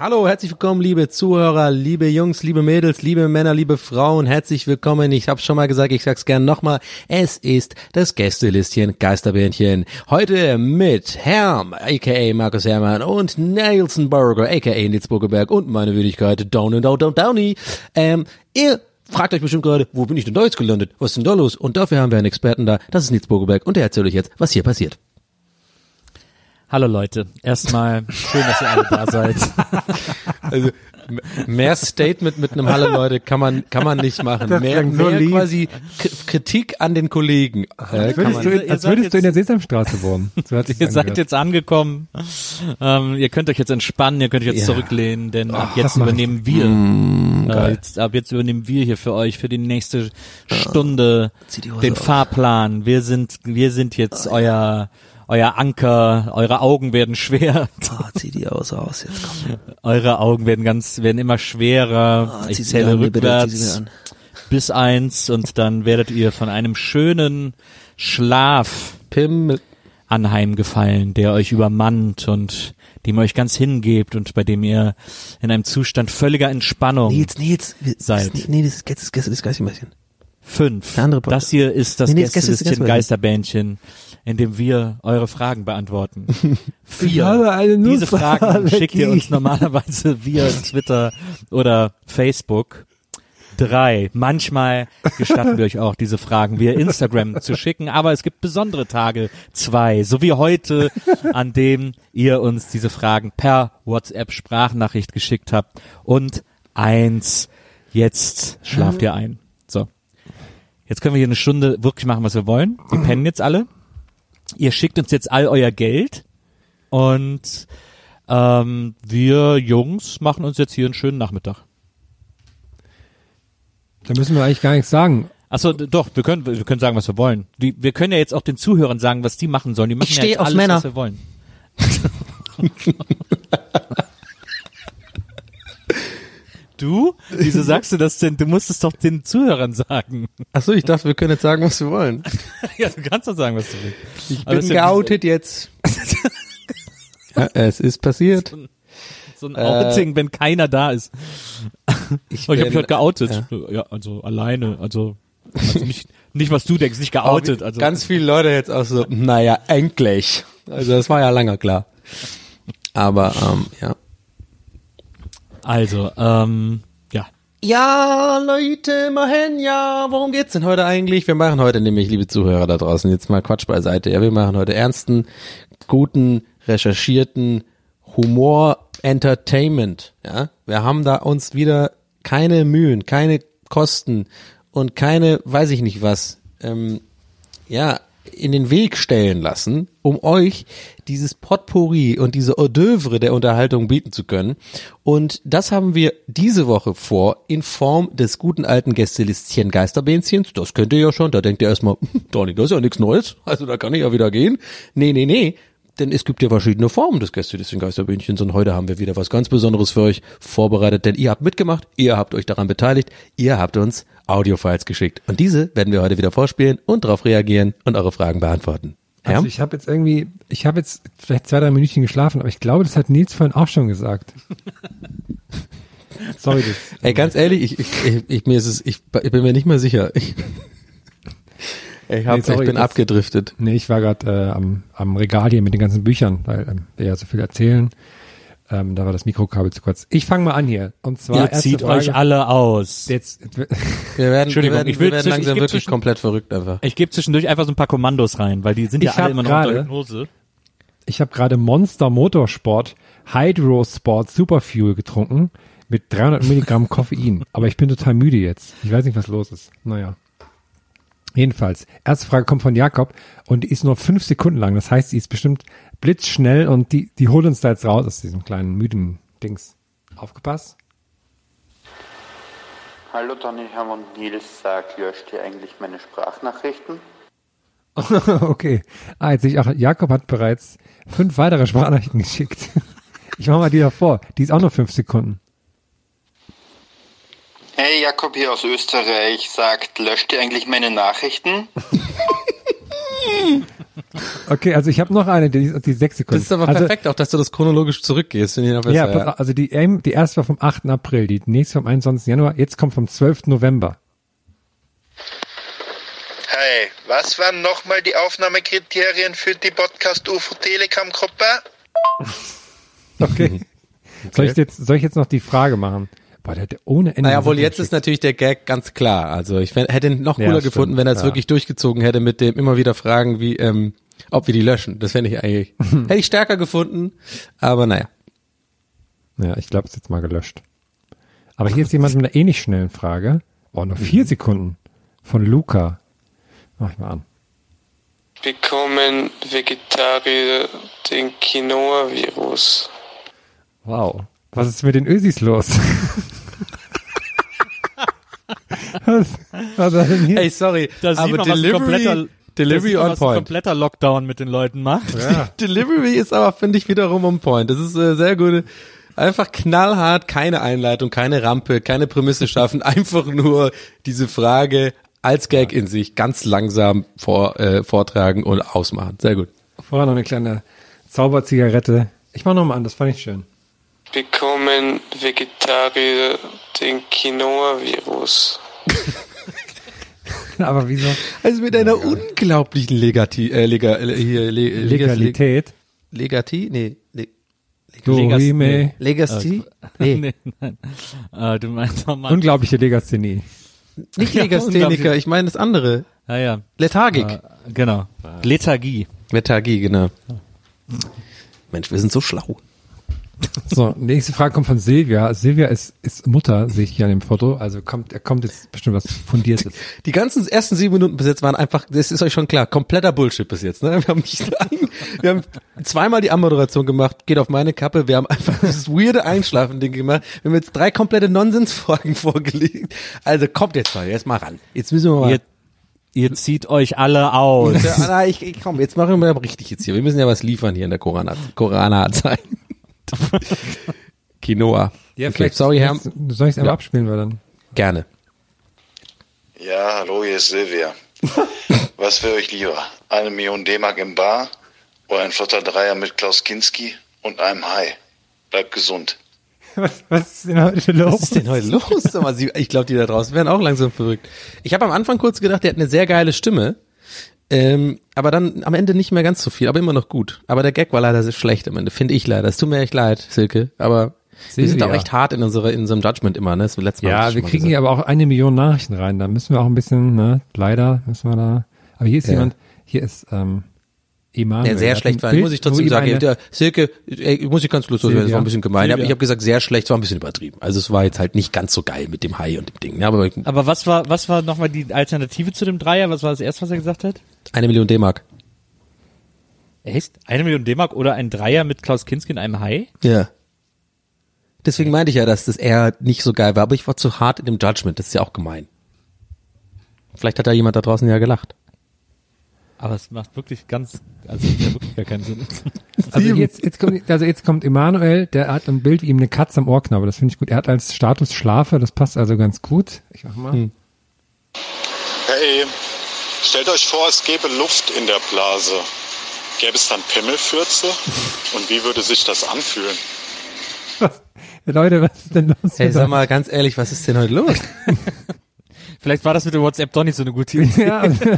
Hallo, herzlich willkommen, liebe Zuhörer, liebe Jungs, liebe Mädels, liebe Männer, liebe Frauen. Herzlich willkommen. Ich habe schon mal gesagt, ich sag's gern nochmal. Es ist das Gästelistchen Geisterbähnchen. Heute mit Herm, aka Markus Herrmann und Nelson Burger, aka Nils Burgerberg und meine Würdigkeit Down and Down Down Downy. Ähm, ihr fragt euch bestimmt gerade, wo bin ich denn da jetzt gelandet? Was ist denn da los? Und dafür haben wir einen Experten da. Das ist Nils Burgerberg und der erzählt euch jetzt, was hier passiert. Hallo Leute, erstmal schön, dass ihr alle da seid. Also mehr Statement mit einem Hallo Leute kann man kann man nicht machen. Das Mehr, so mehr lieb. quasi K Kritik an den Kollegen. Äh, Als würdest, du, Ihr als seid würdest du in der Sesamstraße wohnen. So Ihr seid angehört. jetzt angekommen. Ähm, ihr könnt euch jetzt entspannen, ihr könnt euch jetzt Ja. zurücklehnen, denn ab jetzt mach ich. übernehmen wir. Mm, äh, jetzt, ab jetzt übernehmen wir hier für euch für die nächste Stunde Zieh die den aus. Fahrplan. Wir sind, wir sind jetzt euer euer Anker, eure Augen werden schwer, Oh, zieh die aus aus jetzt komm. eure Augen werden ganz, werden immer schwerer. Oh, ich zähle an, rückwärts bis eins und dann werdet ihr von einem schönen Schlaf Pim anheimgefallen, der euch übermannt und dem ihr euch ganz hingebt und bei dem ihr in einem Zustand völliger Entspannung Nils Nils Seid. das- Nee, das ist das ist das ist Geisterbähnchen. fünf. Das hier ist das Nee, nee, das Gäste- Gästelistchen das Geisterbähnchen, in dem wir eure Fragen beantworten. Vier. Diese Fragen schickt ihr uns normalerweise via Twitter oder Facebook. Drei. Manchmal gestatten wir euch auch, diese Fragen via Instagram zu schicken, aber es gibt besondere Tage. Zwei. So wie heute, an dem ihr uns diese Fragen per WhatsApp Sprachnachricht geschickt habt. Und eins. Jetzt schlaft ihr ein. So. Jetzt können wir hier eine Stunde wirklich machen, was wir wollen. Wir pennen jetzt alle. Ihr schickt uns jetzt all euer Geld und ähm, wir Jungs machen uns jetzt hier einen schönen Nachmittag. Da müssen wir eigentlich gar nichts sagen. Achso, doch, wir können, wir können sagen, was wir wollen. Die, wir können ja jetzt auch den Zuhörern sagen, was die machen sollen. Die machen Ich ja jetzt auf alles, Männer. was wir wollen. du? Wieso sagst du das denn? Du musst es doch den Zuhörern sagen. Ach so, ich dachte, wir können jetzt sagen, was wir wollen. ja, du kannst doch sagen, was du willst. Ich Aber bin ist ja geoutet jetzt. ja, es ist passiert. So ein Outing, wenn keiner da ist. Ich, Oh, ich habe mich heute geoutet. ja. Ja. also alleine, also, also nicht, nicht was du denkst, nicht geoutet. Also Ganz viele Leute jetzt auch so, naja, endlich. Also das war ja lange klar. Aber ähm, ja. Also, ähm, ja. Ja, Leute, immerhin, ja, worum geht's denn heute eigentlich? Wir machen heute nämlich, liebe Zuhörer da draußen, jetzt mal Quatsch beiseite. Ja, wir machen heute ernsten, guten, recherchierten Humor Entertainment. Ja, wir haben da uns wieder keine Mühen, keine Kosten und keine, weiß ich nicht was, ähm, ja, in den Weg stellen lassen, um euch dieses Potpourri und diese Hors der Unterhaltung bieten zu können. Und das haben wir diese Woche vor in Form des guten alten Gästelistchen Geisterbähnchens. Das könnt ihr ja schon. Da denkt ihr erstmal, hm, Donny, das ist ja nichts Neues. Also da kann ich ja wieder gehen. Nee, nee, nee. Denn es gibt ja verschiedene Formen des Gästelistchen Geisterbähnchens und heute haben wir wieder was ganz Besonderes für euch vorbereitet, denn ihr habt mitgemacht, ihr habt euch daran beteiligt, ihr habt uns Audiofiles geschickt. Und diese werden wir heute wieder vorspielen und darauf reagieren und eure Fragen beantworten. Ja? Also ich habe jetzt irgendwie, ich habe jetzt vielleicht zwei, drei Minütchen geschlafen, aber ich glaube, das hat Nils vorhin auch schon gesagt. Sorry, das. Ey, ganz ehrlich, ich, ich, ich, ich, mir ist es, ich, ich bin mir nicht mehr sicher. Ich, ich, hab, Nee, sorry, ich bin das- abgedriftet. Nee, ich war gerade äh, am, am Regal hier mit den ganzen Büchern, weil ähm, wir ja so viel erzählen. Ähm, da war das Mikrokabel zu kurz. Ich fange mal an hier. Und zwar Ihr zieht Frage. euch alle aus. Jetzt, Wir werden, Entschuldigung, wir werden, ich will wir werden langsam wirklich zwischen- komplett verrückt einfach. Ich gebe zwischendurch einfach so ein paar Kommandos rein, weil die sind ja Ich alle immer noch unter gerade- Hypnose. ich habe gerade Monster Motorsport Hydro Sport Superfuel getrunken mit 300 Milligramm Koffein. Aber ich bin total müde jetzt. Ich weiß nicht, was los ist. Naja. Jedenfalls, erste Frage kommt von Jakob und die ist nur fünf Sekunden lang. Das heißt, die ist bestimmt blitzschnell und die, die holt uns da jetzt raus aus diesem kleinen müden Dings. Aufgepasst? Hallo Donny, Hermann und Nils, sag, löscht ihr eigentlich meine Sprachnachrichten? okay. Ah, jetzt sehe ich auch, Jakob hat bereits fünf weitere Sprachnachrichten geschickt. Ich mache mal die davor. Die ist auch nur fünf Sekunden. Hey, Jakob hier aus Österreich, sagt, löscht ihr eigentlich meine Nachrichten? Okay, also ich habe noch eine, die, die sechs Sekunden. Das ist aber also, perfekt, auch dass du das chronologisch zurückgehst. Finde ich noch besser, Ja, pass auf, also die, ähm, die erste war vom 8. April, die nächste vom 21. Januar, jetzt kommt vom 12. November. Hey, was waren nochmal die Aufnahmekriterien für die Podcast UFO Telegram Gruppe? Okay. Soll, ich jetzt, soll ich jetzt noch die Frage machen? Boah, der hat ja ohne Ende. Naja, wohl jetzt ist natürlich der Gag ganz klar. Also ich hätte ihn noch Ja, cooler stimmt, gefunden, wenn er es ja. wirklich durchgezogen hätte mit dem immer wieder Fragen, wie ähm, ob wir die löschen. Das fände ich eigentlich hätte ich stärker gefunden. Aber naja. Ja, ich glaube, es ist jetzt mal gelöscht. Aber hier ist jemand mit einer ähnlich schnellen Frage. Oh, nur vier Sekunden. Von Luca. Mach ich mal an. Bekommen Vegetarier den Quinoa-Virus? Wow. Was ist mit den Ösis los? was, was war denn hier? Ey, sorry, Da sieht aber man, was ein Delivery, kompletter, Delivery da sieht man, on was ein point. kompletter Lockdown mit den Leuten macht. Delivery ist aber, finde ich, wiederum on point. Das ist äh, sehr gut. Einfach knallhart, keine Einleitung, keine Rampe, keine Prämisse schaffen, einfach nur diese Frage als Gag in sich ganz langsam vor, äh, vortragen und ausmachen. Sehr gut. Vorher noch eine kleine Zauberzigarette. Ich mach noch mal an, das fand ich schön. Bekommen Vegetarier den Quinoa-Virus? Aber wieso? Also mit einer unglaublichen Legati, äh, Lega, äh, hier, le, Legalität. Legati? Nee, le, Dorime. Legasthenie? Nee, nee, nein. Äh, du meinst doch mal. Unglaubliche Legasthenie. nicht Ja, Legastheniker, ich meine das andere. Ja, ja. Lethargik. Äh, genau. Lethargie. Lethargie, genau. Mensch, wir sind so schlau. So, nächste Frage kommt von Silvia. Silvia ist, ist Mutter, sehe ich hier an dem Foto. Also kommt, er kommt jetzt bestimmt was Fundiertes. Die ganzen ersten sieben Minuten bis jetzt waren einfach, das ist euch schon klar, kompletter Bullshit bis jetzt. Ne? Wir, haben nicht ein, wir haben zweimal die Anmoderation gemacht, geht auf meine Kappe. Wir haben einfach dieses weirde Einschlafen-Ding gemacht. Wir haben jetzt drei komplette Nonsensfragen vorgelegt. Also kommt jetzt mal, jetzt mal ran. Jetzt müssen wir mal. Ihr, ihr zieht euch alle aus. Ja, na, ich, ich, komm, jetzt machen wir mal richtig jetzt hier. Wir müssen ja was liefern hier in der Corona- Corona-Zeit. Quinoa. okay, sorry, Herr. Soll ich es einmal Ja. abspielen, weil dann. Gerne. Ja, hallo, hier ist Silvia. Was wäre euch lieber? Eine Million D-Mark im Bar oder ein flotter Dreier mit Klaus Kinski und einem Hai? Bleibt gesund. Was, was ist denn heute los? Was ist denn heute los? Ich glaube, die da draußen werden auch langsam verrückt. Ich habe am Anfang kurz gedacht, der hat eine sehr geile Stimme. Ähm, aber dann am Ende nicht mehr ganz so viel, aber immer noch gut. Aber der Gag war leider sehr schlecht am Ende, finde ich leider. Es tut mir echt leid, Silke. Aber wir sind Silvia. auch echt hart in unserer in unserem Judgment immer, ne? Das letztes Mal Ja, wir kriegen gesagt. hier aber auch eine Million Nachrichten rein. Da müssen wir auch ein bisschen, ne, leider müssen wir da. Aber hier ist Ja. jemand, hier ist ähm, Emanuel. Ja, sehr schlecht war. Bild, Muss ich trotzdem sagen, ja, Silke, ey, muss ich ganz schluss loswerden, das war ein bisschen gemein. Silvia. Ich habe gesagt, sehr schlecht, es war ein bisschen übertrieben. Also es war jetzt halt nicht ganz so geil mit dem Hai und dem Ding. Ja, aber Aber was war, was war nochmal die Alternative zu dem Dreier? Was war das erste, was er gesagt hat? eine Million D-Mark. Echt? Eine Million D-Mark oder ein Dreier mit Klaus Kinski und einem Hai? Ja. Deswegen meinte ich ja, dass das eher nicht so geil war, aber ich war zu hart in dem Judgment, das ist ja auch gemein. Vielleicht hat da jemand da draußen ja gelacht. Aber es macht wirklich ganz, also ja wirklich gar keinen Sinn. Also jetzt, jetzt kommt, also jetzt kommt Emanuel, der hat ein Bild wie ihm eine Katze am Ohr knabbert. Das finde ich gut. Er hat als Status Schlafe, das passt also ganz gut. Ich mach mal. Hm. Hey, stellt euch vor, es gäbe Luft in der Blase. Gäbe es dann Pimmelfürze? Und wie würde sich das anfühlen? Was, Leute, was ist denn los? Hey, sag euch? mal ganz ehrlich, was ist denn heute los? Vielleicht war das mit dem WhatsApp doch nicht so eine gute Idee. ja, also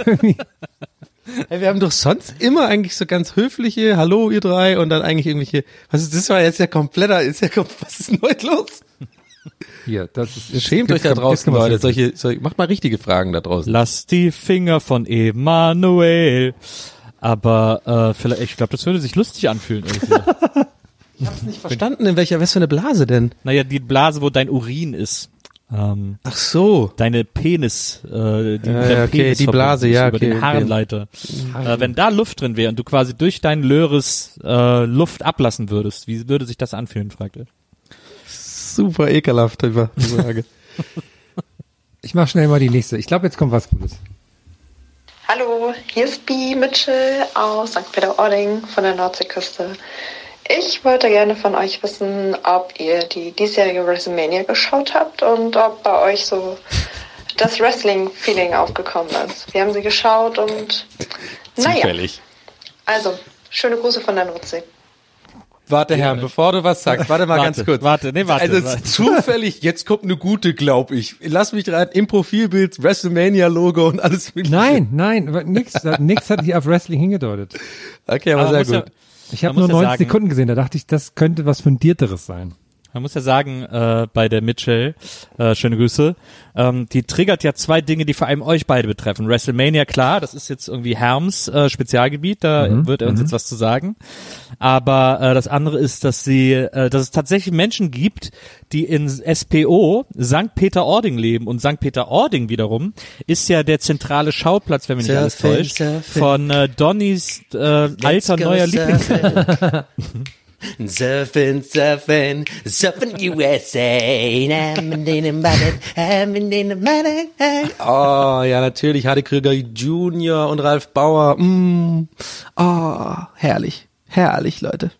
Hey, wir haben doch sonst immer eigentlich so ganz höfliche Hallo ihr drei und dann eigentlich irgendwelche was ist das war jetzt ja kompletter ist ja was ist denn heute los? hier, das ist, jetzt- Schämt euch da draußen Leute, solche, solche macht mal richtige Fragen da draußen. Lass die Finger von Emanuel. Aber äh, vielleicht, ich glaube, das würde sich lustig anfühlen. Irgendwie. Ich hab's nicht verstanden, in welcher was für eine Blase denn? naja, die Blase, wo dein Urin ist. Ähm, Ach so. deine Penis, äh, die, Ja, okay, Penis die Blase, ja, über okay, den okay. Harnleiter. Äh, wenn da Luft drin wäre und du quasi durch deinen Löres äh, Luft ablassen würdest, wie würde sich das anfühlen, fragt er. Super ekelhaft, die Frage. Ich mach schnell mal die nächste. Ich glaube, jetzt kommt was Gutes. Hallo, hier ist Bi Mitchell aus St. Peter-Ording von der Nordseeküste. Ich wollte gerne von euch wissen, ob ihr die diesjährige WrestleMania geschaut habt und ob bei euch so das Wrestling-Feeling aufgekommen ist. Wir haben sie geschaut und naja, Zufällig. also schöne Grüße von der Nordsee. Warte, Herr, bevor du was sagst, warte mal Warte, ganz kurz. warte, nee, warte, Also warte. zufällig, jetzt kommt eine gute, glaub ich. Lass mich rein, im Profilbild, WrestleMania-Logo und alles mit. Nein, nein, nix, nix hat hier auf Wrestling hingedeutet. Okay, aber, Aber sehr muss ja- gut. Ich habe nur muss ja 90 sagen- Sekunden gesehen, da dachte ich, das könnte was Fundierteres sein. Man muss ja sagen, äh, bei der Mitchell, äh, schöne Grüße, ähm, die triggert ja zwei Dinge, die vor allem euch beide betreffen. WrestleMania, klar, das ist jetzt irgendwie Herms äh, Spezialgebiet, da wird er uns jetzt was zu sagen. Aber äh, das andere ist, dass sie, äh, dass es tatsächlich Menschen gibt, die in SPO St. Peter-Ording leben. Und St. Peter-Ording wiederum ist ja der zentrale Schauplatz, wenn mich nicht alles täuscht, von äh, Donnys äh, alter neuer Lieblingsband. Surfing, surfing, surfing USA. Oh, ja, natürlich. Hade Krüger Junior und Ralf Bauer. Mm. Oh, herrlich. Herrlich, Leute.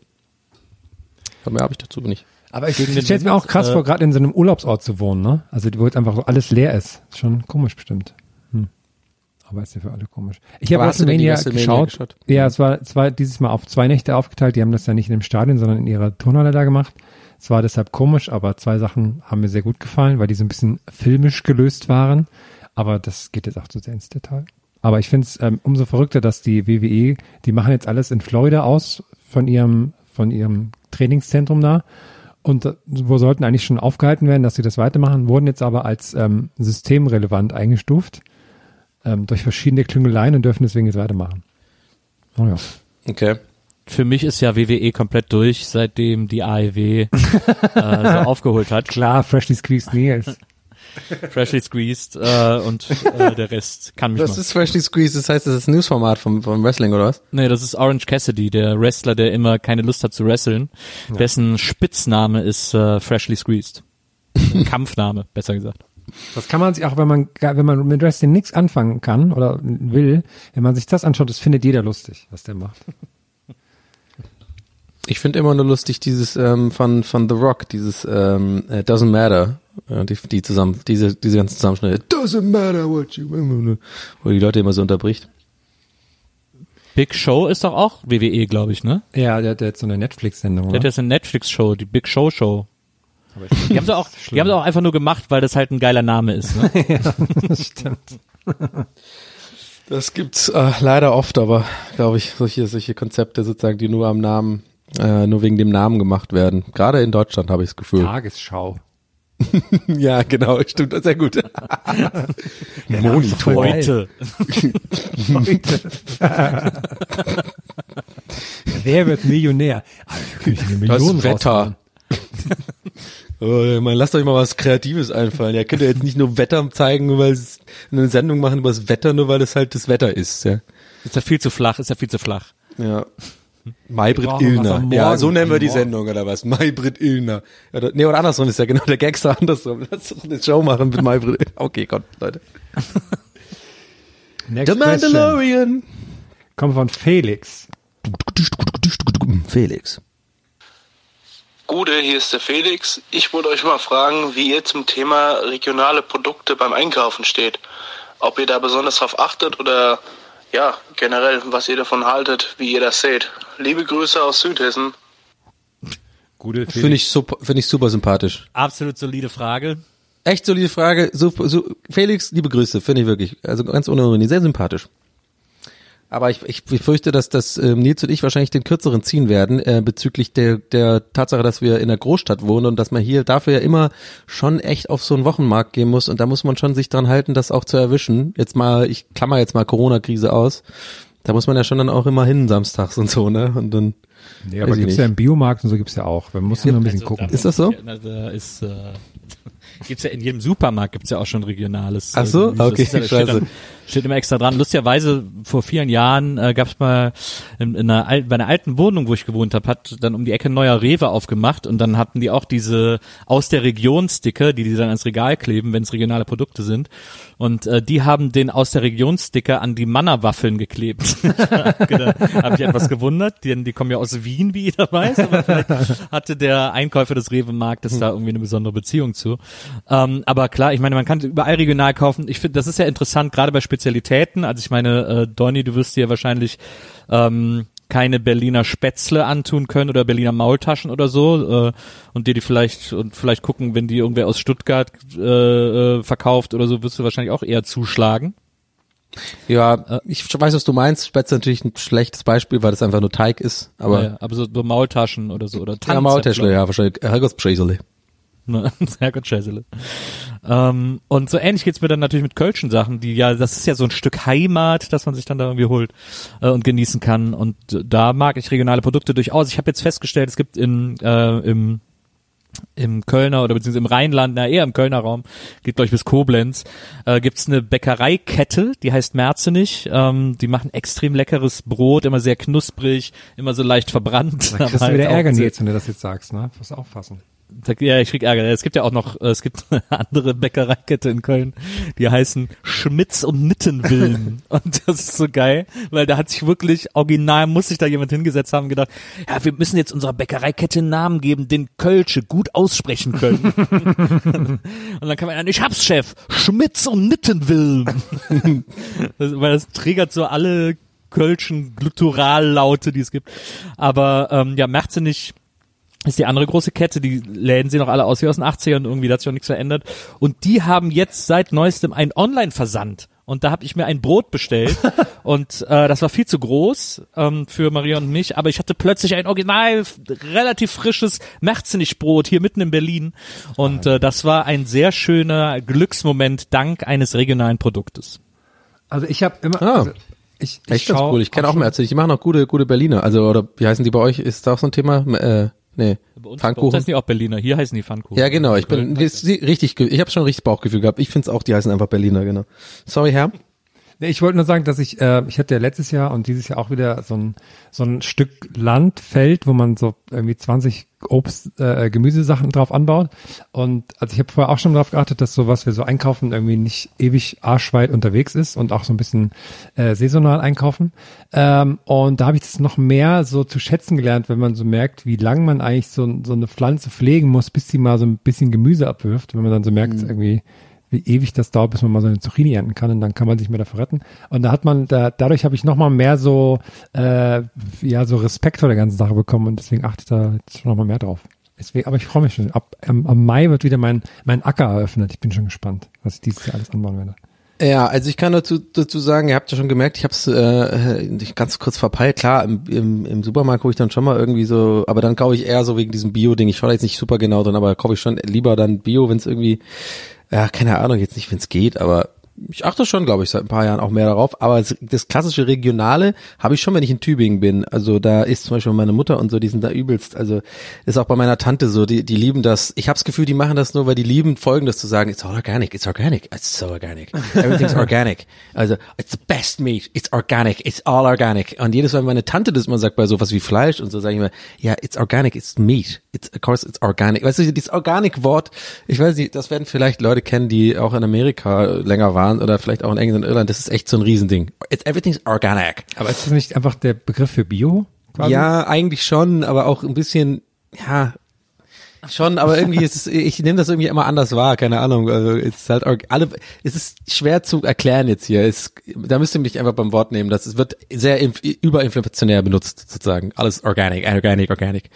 Aber mehr habe ich dazu nicht. Aber ich, ich stelle mir auch krass äh, vor, gerade in so einem Urlaubsort zu wohnen, ne? Also wo jetzt einfach so alles leer ist. Ist schon komisch bestimmt. Aber ist ja für alle komisch. Ich habe WrestleMania geschaut. geschaut? Ja, es war, es war dieses Mal auf zwei Nächte aufgeteilt. Die haben das ja nicht in dem Stadion, sondern in ihrer Turnhalle da gemacht. Es war deshalb komisch, aber zwei Sachen haben mir sehr gut gefallen, weil die so ein bisschen filmisch gelöst waren. Aber das geht jetzt auch zu sehr ins Detail. Aber ich finde es ähm, umso verrückter, dass die WWE, die machen jetzt alles in Florida aus von ihrem, von ihrem Trainingszentrum da. Und äh, wo sollten eigentlich schon aufgehalten werden, dass sie das weitermachen, wurden jetzt aber als ähm, systemrelevant eingestuft ähm, durch verschiedene Klüngeleien und dürfen deswegen jetzt weitermachen. Oh ja. Okay. Für mich ist ja WWE komplett durch, seitdem die AEW äh, so aufgeholt hat. Klar, Freshly Squeezed Meals. Freshly squeezed äh, und äh, der Rest kann mich Das mal. ist Freshly Squeezed, das heißt, das ist ein Newsformat vom, vom Wrestling, oder was? Nee, das ist Orange Cassidy, der Wrestler, der immer keine Lust hat zu wresteln. Dessen Spitzname ist äh, Freshly Squeezed. Kampfname, besser gesagt. Das kann man sich auch, wenn man, wenn man mit Wrestling nichts anfangen kann oder will, wenn man sich das anschaut, das findet jeder lustig, was der macht. Ich finde immer nur lustig dieses ähm, von von The Rock, dieses ähm, äh, Doesn't Matter, äh, die, die zusammen, diese diese ganzen Zusammenschnitte. It doesn't matter what you, wo die Leute immer so unterbricht. Big Show ist doch auch WWE, glaube ich, ne? Ja, der hat jetzt so eine Netflix-Sendung. Der hat jetzt eine Netflix-Show, die Big Show Show. Die haben sie auch, die haben sie auch einfach nur gemacht, weil das halt ein geiler Name ist. Ne? das stimmt. Das gibt's äh, leider oft, aber glaube ich, solche solche Konzepte sozusagen, die nur am Namen, äh, nur wegen dem Namen gemacht werden. Gerade in Deutschland habe ich das Gefühl. Tagesschau. Ja, genau, stimmt, sehr gut. Monitor. Heute. Heute. Wer wird Millionär? Kann ich eine Das Wetter. Oh, man, lasst euch mal was Kreatives einfallen. Ja, könnt ihr jetzt nicht nur Wetter zeigen, nur weil es eine Sendung machen über das Wetter, nur weil es halt das Wetter ist. Ja. Ist ja viel zu flach, ist ja viel zu flach. ja. Maybrit Illner. Ja, so nennen wir die. Sendung oder was? Maybrit Illner. Oder, nee, oder andersrum ist ja genau der doch andersrum. Lass doch eine Show machen mit Maybrit. Okay, Gott, Leute. Next The. Mandalorian. Kommt von Felix. Felix. Gude, hier ist der Felix. Ich wollte euch mal fragen, wie ihr zum Thema regionale Produkte beim Einkaufen steht. Ob ihr da besonders drauf achtet oder ja, generell, was ihr davon haltet, wie ihr das seht. Liebe Grüße aus Südhessen. Gute Finde ich super, finde ich super sympathisch. Absolut solide Frage. Echt solide Frage. So, so, Felix, liebe Grüße, finde ich wirklich. Also ganz ohne Ironie, sehr sympathisch. Aber ich, ich befürchte, dass das ähm, Nils und ich wahrscheinlich den kürzeren ziehen werden äh, bezüglich der der Tatsache, dass wir in der Großstadt wohnen und dass man hier dafür ja immer schon echt auf so einen Wochenmarkt gehen muss und da muss man schon sich dran halten, das auch zu erwischen. Jetzt mal, ich klammer jetzt mal Corona-Krise aus. Da muss man ja schon dann auch immer hin samstags und so, ne? Und dann. Nee, aber gibt's ja im Biomarkt und so gibt's ja auch. Man muss ja, nur ein bisschen Also, gucken. Ist das so? Da ist, äh, gibt's ja in jedem Supermarkt gibt's ja auch schon regionales. Ach so? Gemüse. Das Okay, ist ja, da steht, scheiße. Steht immer extra dran. Lustigerweise vor vielen Jahren äh, gab's mal in, in einer, al- bei einer alten Wohnung, wo ich gewohnt habe, hat dann um die Ecke ein neuer Rewe aufgemacht und dann hatten die auch diese aus der Region Sticker, die die dann ans Regal kleben, wenn es regionale Produkte sind. Und äh, die haben den aus der Region Sticker an die Mannerwaffeln geklebt. da habe ich etwas gewundert, denn die kommen ja aus Wien, wie jeder weiß, aber vielleicht hatte der Einkäufer des Rewe-Marktes da irgendwie eine besondere Beziehung zu. Ähm, aber klar, ich meine, man kann überall regional kaufen. Ich finde, das ist ja interessant, gerade bei Spezialitäten. Also ich meine, äh, Donny, du wirst dir wahrscheinlich ähm, keine Berliner Spätzle antun können oder Berliner Maultaschen oder so äh, und dir die vielleicht und vielleicht gucken, wenn die irgendwer aus Stuttgart äh, äh, verkauft oder so, wirst du wahrscheinlich auch eher zuschlagen. Ja, ich weiß, was du meinst. Spätzle ist natürlich ein schlechtes Beispiel, weil das einfach nur Teig ist. Aber ja, aber so, so Maultaschen oder so oder ja, Maultäschle, ja, wahrscheinlich. Herrgottsbräsele. Ne, Herrgott Schäsele. Ähm, und so ähnlich geht's mir dann natürlich mit Kölschen Sachen, die ja, das ist ja so ein Stück Heimat, das man sich dann da irgendwie holt äh, und genießen kann. Und da mag ich regionale Produkte durchaus. Ich habe jetzt festgestellt, es gibt in, äh, im im Kölner oder beziehungsweise im Rheinland, na eher im Kölner Raum, geht glaube ich bis Koblenz, äh, gibt's eine Bäckereikette, die heißt Merzenich. Ähm, die machen extrem leckeres Brot, immer sehr knusprig, immer so leicht verbrannt. Da kriegst du halt wieder Ärger, Nils, wenn du das jetzt sagst, ne? Musst aufpassen. Ja, ich krieg Ärger. Es gibt ja auch noch, äh, es gibt eine andere Bäckereikette in Köln, die heißen Schmitz und Nittenwillen. und das ist so geil, weil da hat sich wirklich original, muss sich da jemand hingesetzt haben gedacht, ja, wir müssen jetzt unserer Bäckereikette einen Namen geben, den Kölsche gut aussprechen können. und dann kann man, ich hab's, Chef, Schmitz und Nittenwillen. das, weil das triggert so alle Kölschen Glutturallaute, die es gibt. Aber ähm, ja, Merzenich ist die andere große Kette, die Läden sehen auch alle aus wie aus den 80ern, irgendwie da hat sich auch nichts verändert. Und die haben jetzt seit neuestem einen Online-Versand. Und da habe ich mir ein Brot bestellt und äh, das war viel zu groß ähm, für Maria und mich, aber ich hatte plötzlich ein original relativ frisches Merzenich-Brot hier mitten in Berlin und äh, das war ein sehr schöner Glücksmoment dank eines regionalen Produktes. Also ich habe immer, Ah. also ich, ich Echt ganz cool. Ich kenne auch schon- Merzenich. Die machen auch gute, gute Berliner. Also, oder wie heißen die bei euch? Ist da auch so ein Thema? Äh, nee. Bei uns, bei uns Pfannkuchen? heißen die auch Berliner, hier heißen die Pfannkuchen. Ja, genau. Ich bin richtig. Ich habe schon richtig Bauchgefühl gehabt. Ich finde es auch. Die heißen einfach Berliner. Genau. Sorry, Herr. Nee, ich wollte nur sagen, dass ich, äh, ich hatte ja letztes Jahr und dieses Jahr auch wieder so ein, so ein Stück Land, Feld, wo man so irgendwie 20 Obst, äh, Gemüsesachen drauf anbaut. Und also ich habe vorher auch schon darauf geachtet, dass so was wir so einkaufen irgendwie nicht ewig arschweit unterwegs ist und auch so ein bisschen äh, saisonal einkaufen. Ähm, und da habe ich das noch mehr so zu schätzen gelernt, wenn man so merkt, wie lang man eigentlich so, so eine Pflanze pflegen muss, bis sie mal so ein bisschen Gemüse abwirft. Wenn man dann so merkt, irgendwie wie ewig das dauert, bis man mal so eine Zucchini ernten kann und dann kann man sich mehr dafür retten. Und da hat man, da, dadurch habe ich noch mal mehr so, äh, ja, so Respekt vor der ganzen Sache bekommen und deswegen achte ich da jetzt noch mal mehr drauf. Deswegen, aber ich freue mich schon. Ab am, am Mai wird wieder mein, mein Acker eröffnet. Ich bin schon gespannt, was ich dieses Jahr alles anbauen werde. Ja, also ich kann dazu, dazu sagen, ihr habt ja schon gemerkt, ich habe es äh, ganz kurz verpeilt. Klar, im, im, im Supermarkt gucke ich dann schon mal irgendwie so, aber dann kaufe ich eher so wegen diesem Bio-Ding. Ich schaue jetzt nicht super genau drin, aber kaufe ich schon lieber dann Bio, wenn es irgendwie, ja, keine Ahnung, jetzt nicht, wenn es geht, aber ich achte schon, glaube ich, seit ein paar Jahren auch mehr darauf. Aber das, klassische Regionale habe ich schon, wenn ich in Tübingen bin. Also da ist zum Beispiel meine Mutter und so, die sind da übelst. Also ist auch bei meiner Tante so, die, die lieben das. Ich habe das Gefühl, die machen das nur, weil die lieben Folgendes zu sagen, it's all organic, it's organic, it's so organic. Everything's organic. Also, it's the best meat, it's organic, it's all organic. Und jedes Mal, wenn meine Tante das mal sagt bei sowas wie Fleisch und so, sage ich mir, ja, it's organic, it's meat. It's, of course, it's organic. Weißt du, dieses Organic-Wort, ich weiß nicht, das werden vielleicht Leute kennen, die auch in Amerika länger waren oder vielleicht auch in England und Irland. Das ist echt so ein Riesending. It's everything's organic. Aber ist das nicht einfach der Begriff für Bio? Quasi? Ja, eigentlich schon, aber auch ein bisschen, ja, schon, aber irgendwie ist es, ich nehme das irgendwie immer anders wahr, keine Ahnung. Also es ist halt alle, es ist schwer zu erklären jetzt hier. Es, da müsst ihr mich einfach beim Wort nehmen. Das es wird sehr inf- überinflationär benutzt sozusagen. Alles organic, organic, organic.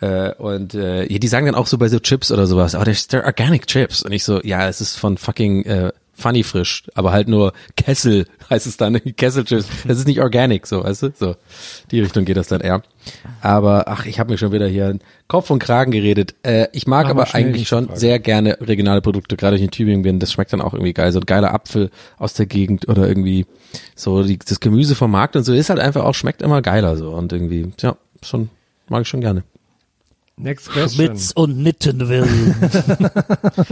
Äh, und äh, die sagen dann auch so bei so Chips oder sowas, oh, they're, they're organic chips. Und ich so, ja, es ist von fucking äh, Funny frisch, aber halt nur Kessel heißt es dann, Kesselchips. Das ist nicht organic, so, weißt du? So, die Richtung geht das dann eher. Aber ach, ich habe mir schon wieder hier einen Kopf und Kragen geredet. Äh, ich mag Mach aber eigentlich schon Frage. sehr gerne regionale Produkte, gerade wenn ich in Tübingen bin. Das schmeckt dann auch irgendwie geil. So ein geiler Apfel aus der Gegend oder irgendwie so die, das Gemüse vom Markt und so ist halt einfach auch, schmeckt immer geiler so und irgendwie, ja, schon, mag ich schon gerne. Next question. Schmitz und Nittenwill.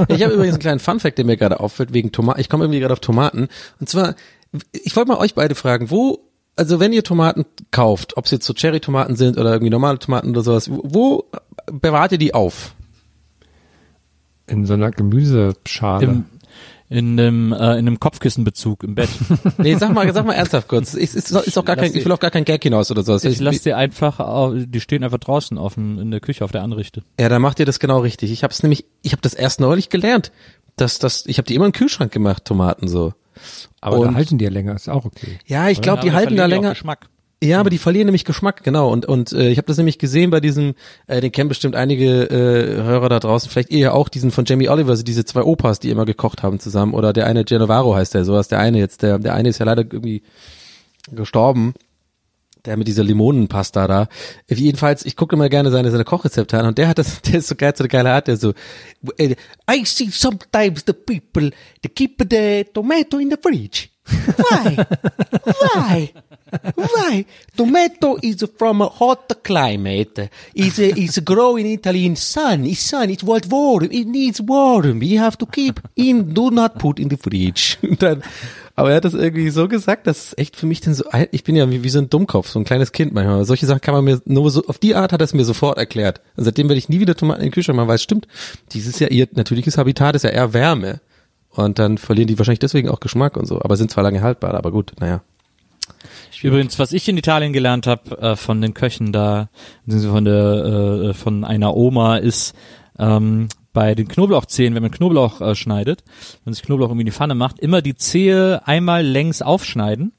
Ich habe übrigens einen kleinen Funfact, der mir gerade auffällt, wegen Tomaten. Ich komme irgendwie gerade auf Tomaten. Und zwar, ich wollte mal euch beide fragen, wo, also wenn ihr Tomaten kauft, ob es jetzt so Cherry-Tomaten sind oder irgendwie normale Tomaten oder sowas, wo, wo bewahrt ihr die auf? In so einer Gemüseschale. Im, in einem, äh, in einem Kopfkissenbezug im Bett. Nee, sag mal, sag mal ernsthaft kurz. Ist, ist, ist auch gar Lass kein, ich will auch gar kein Gag hinaus oder sowas. Ich lasse die einfach, au- die stehen einfach draußen auf dem, in der Küche auf der Anrichte. Ja, dann macht ihr das genau richtig. Ich habe es nämlich, ich habe das erst neulich gelernt, dass das, ich habe die immer in den Kühlschrank gemacht, Tomaten so. aber und- da halten die ja länger, ist auch okay. Ja, ich glaube, die halten da länger. Geschmack. Ja, aber die verlieren nämlich Geschmack, genau. Und und äh, ich habe das nämlich gesehen bei diesem, äh, den kennen bestimmt einige äh, Hörer da draußen, vielleicht ihr ja auch, diesen von Jamie Oliver, also diese zwei Opas, die immer gekocht haben zusammen. Oder der eine Genovaro heißt der, sowas. Der eine jetzt, der der eine ist ja leider irgendwie gestorben. Der mit dieser Limonenpasta da. Jedenfalls, ich gucke immer gerne seine, seine Kochrezepte an und der hat das, der ist so geil, so eine geile Art, der so, äh, I see sometimes the people, they keep the tomato in the fridge. Why? Why? Why? Tomato is from a hot climate. Is is grow in Italy in sun. It's sun. It's what warm. It needs warm. You have to keep in. Do not put in the fridge. Dann, aber er hat das irgendwie so gesagt, dass echt für mich dann so. Ich bin ja wie, wie so ein Dummkopf, so ein kleines Kind manchmal. Solche Sachen kann man mir nur so auf die Art hat er es mir sofort erklärt. Und seitdem werde ich nie wieder Tomaten in den Kühlschrank machen, weil es stimmt. Dieses ja ihr natürliches Habitat ist ja eher Wärme. Und dann verlieren die wahrscheinlich deswegen auch Geschmack und so. Aber sind zwar lange haltbar, aber gut, naja. Übrigens, was ich in Italien gelernt habe äh, von den Köchen da, von der äh, von einer Oma, ist ähm, bei den Knoblauchzehen, wenn man Knoblauch äh, schneidet, wenn sich Knoblauch irgendwie in die Pfanne macht, immer die Zehe einmal längs aufschneiden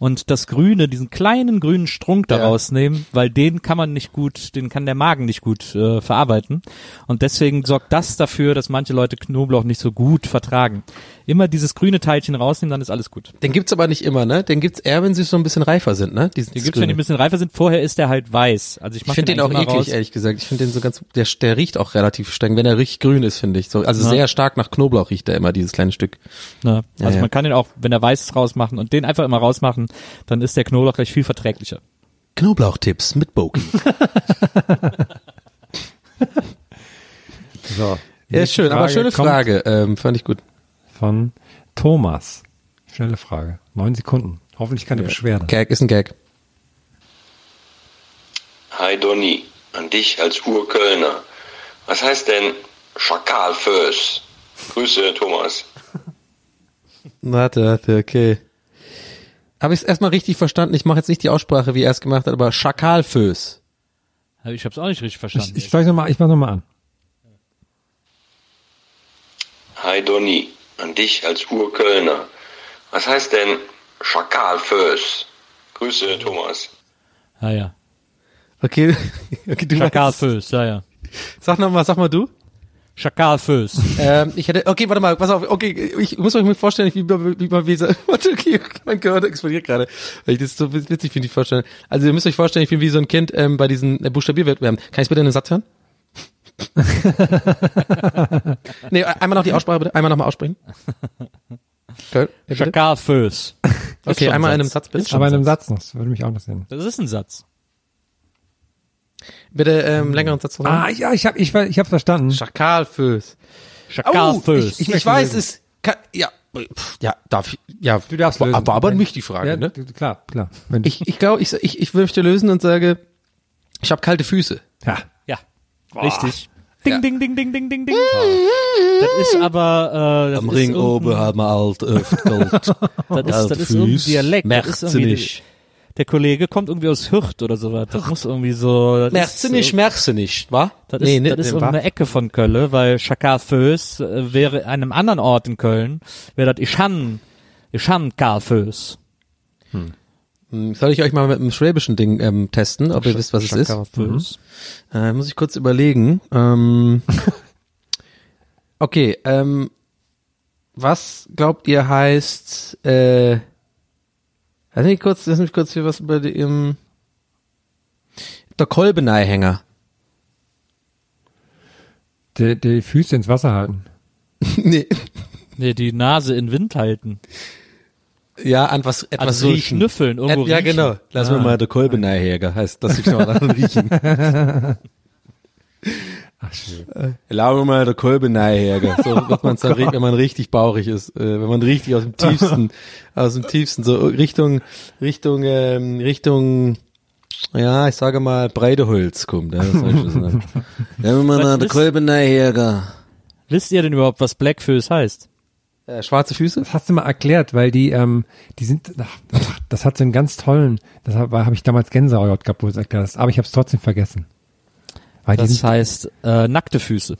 und das Grüne, diesen kleinen grünen Strunk da Ja. rausnehmen, weil den kann man nicht gut, den kann der Magen nicht gut äh, verarbeiten. Und deswegen sorgt das dafür, dass manche Leute Knoblauch nicht so gut vertragen. Immer dieses grüne Teilchen rausnehmen, dann ist alles gut. Den gibt's aber nicht immer, ne? Den gibt's eher, wenn sie so ein bisschen reifer sind, ne? Diesen Den gibt's, wenn die ein bisschen reifer sind. Vorher ist der halt weiß. Also ich, Ich mach finde den auch eigentlich immer eklig, raus. ehrlich gesagt. Ich finde den so ganz, der, der riecht auch relativ streng, wenn er richtig grün ist, finde ich. So, also Ja. sehr stark nach Knoblauch riecht er immer, dieses kleine Stück. Ja, Also ja. man kann den auch, wenn er weiß ist, rausmachen und den einfach immer rausmachen, dann ist der Knoblauch gleich viel verträglicher. Knoblauchtipps mit Boki. So. Ja, schön, aber schöne Frage. Ähm, fand ich gut. Von Thomas. Schnelle Frage. Neun Sekunden. Hoffentlich keine Beschwerde. Gag ist ein Gag. Hi Donny, an dich als Urkölner. Was heißt denn Schakalföß? Grüße, Thomas. Warte, warte, okay. Habe ich es erstmal richtig verstanden? Ich mache jetzt nicht die Aussprache, wie er es gemacht hat, aber Schakalföß. Ich habe es auch nicht richtig verstanden. Ich, ich weiß noch mal, ich mach noch mal an. Hi Donny, an dich als Urkölner. Was heißt denn Schakalföß? Grüße, Thomas. ah ja. Okay, okay du Schakalföß, ja ja. Sag noch mal, sag mal du. Schakalföß. Ähm, ich hätte, okay, warte mal, pass auf, okay, ich muss euch mal vorstellen, wie man, wie man, wie so, warte, okay, mein Gehirn explodiert gerade, weil ich das so witzig finde, ich vorstellen. Also ihr müsst euch vorstellen, ich bin wie so ein Kind ähm, bei diesen äh, Buchstabierwettbewerben. Kann ich bitte einen Satz hören? nee, einmal noch die Aussprache bitte, einmal noch mal aussprechen. Okay. Schakalföß. okay einmal ein in einem Satz. Bitte. Aber in ein einem Satz. Noch. Das würde mich auch interessieren. Das ist ein Satz. Bitte ähm, längeren Satz. Ah, ja, ich hab, ich, ich hab's verstanden. Schakalföß. Schakalföß. Oh, ich, ich, Ich weiß es. Kann, ja, pff, ja, darf ich, ja. Du darfst aber, lösen. aber, aber nicht die Frage, ja, ne? Klar, klar. Wenn Ich, ich glaube, ich, ich, ich möchte lösen und sage, ich habe kalte Füße. ja. Ja. Richtig. Ding, Ja. ding, ding, ding, ding, ding, ding. Das ist aber, äh, das ist irgendein- haben wir alt öft Gold. Das ist, das ist irgendein Dialekt. Das ist irgendwie, nicht. Der Kollege kommt irgendwie aus Hürth oder sowas. Das muss irgendwie so. Ist, nicht, merkst du nicht, wa? Das ist, das ist wa? irgendeine Ecke von Köln, weil Schakalföß äh, wäre an einem anderen Ort in Köln, wäre das Ischan, Ischan Karlföß. Hm, Soll ich euch mal mit einem schwäbischen Ding ähm, testen, ob ihr wisst, was es ist? Schakafös. Äh, muss ich kurz überlegen. Ähm, okay, ähm, was glaubt ihr heißt, äh, lass mich kurz, lass mich kurz hier was über die, ähm, der Kolbeneihänger. Die, die Füße ins Wasser halten. nee. Nee, die Nase in Wind halten. Ja, an was, etwas Also so riechen. schnüffeln, irgendwo Äh, ja, riechen. genau. Lass Ah. mir mal der Kolbeneihäger, heißt, dass ich noch dran riechen. Ach, schön. Lass mir mal der Kolbeneihäger. So wird man riecht, wenn man richtig bauchig ist, äh, wenn man richtig aus dem tiefsten, aus dem tiefsten, so Richtung, Richtung, ähm, Richtung, ja, ich sage mal, Breideholz kommt. Ja, das sagen. Lass mir mal der ist- Kolbeneihäger. Wisst ihr denn überhaupt, was Blackfoes heißt? Äh, schwarze Füße? Das hast du mal erklärt, weil die, ähm, die sind, ach, ach, das hat so einen ganz tollen, das habe hab ich damals Gänsehaut gehabt, wo du es erklärt hast, aber ich habe es trotzdem vergessen. Weil Das sind, heißt äh, nackte Füße.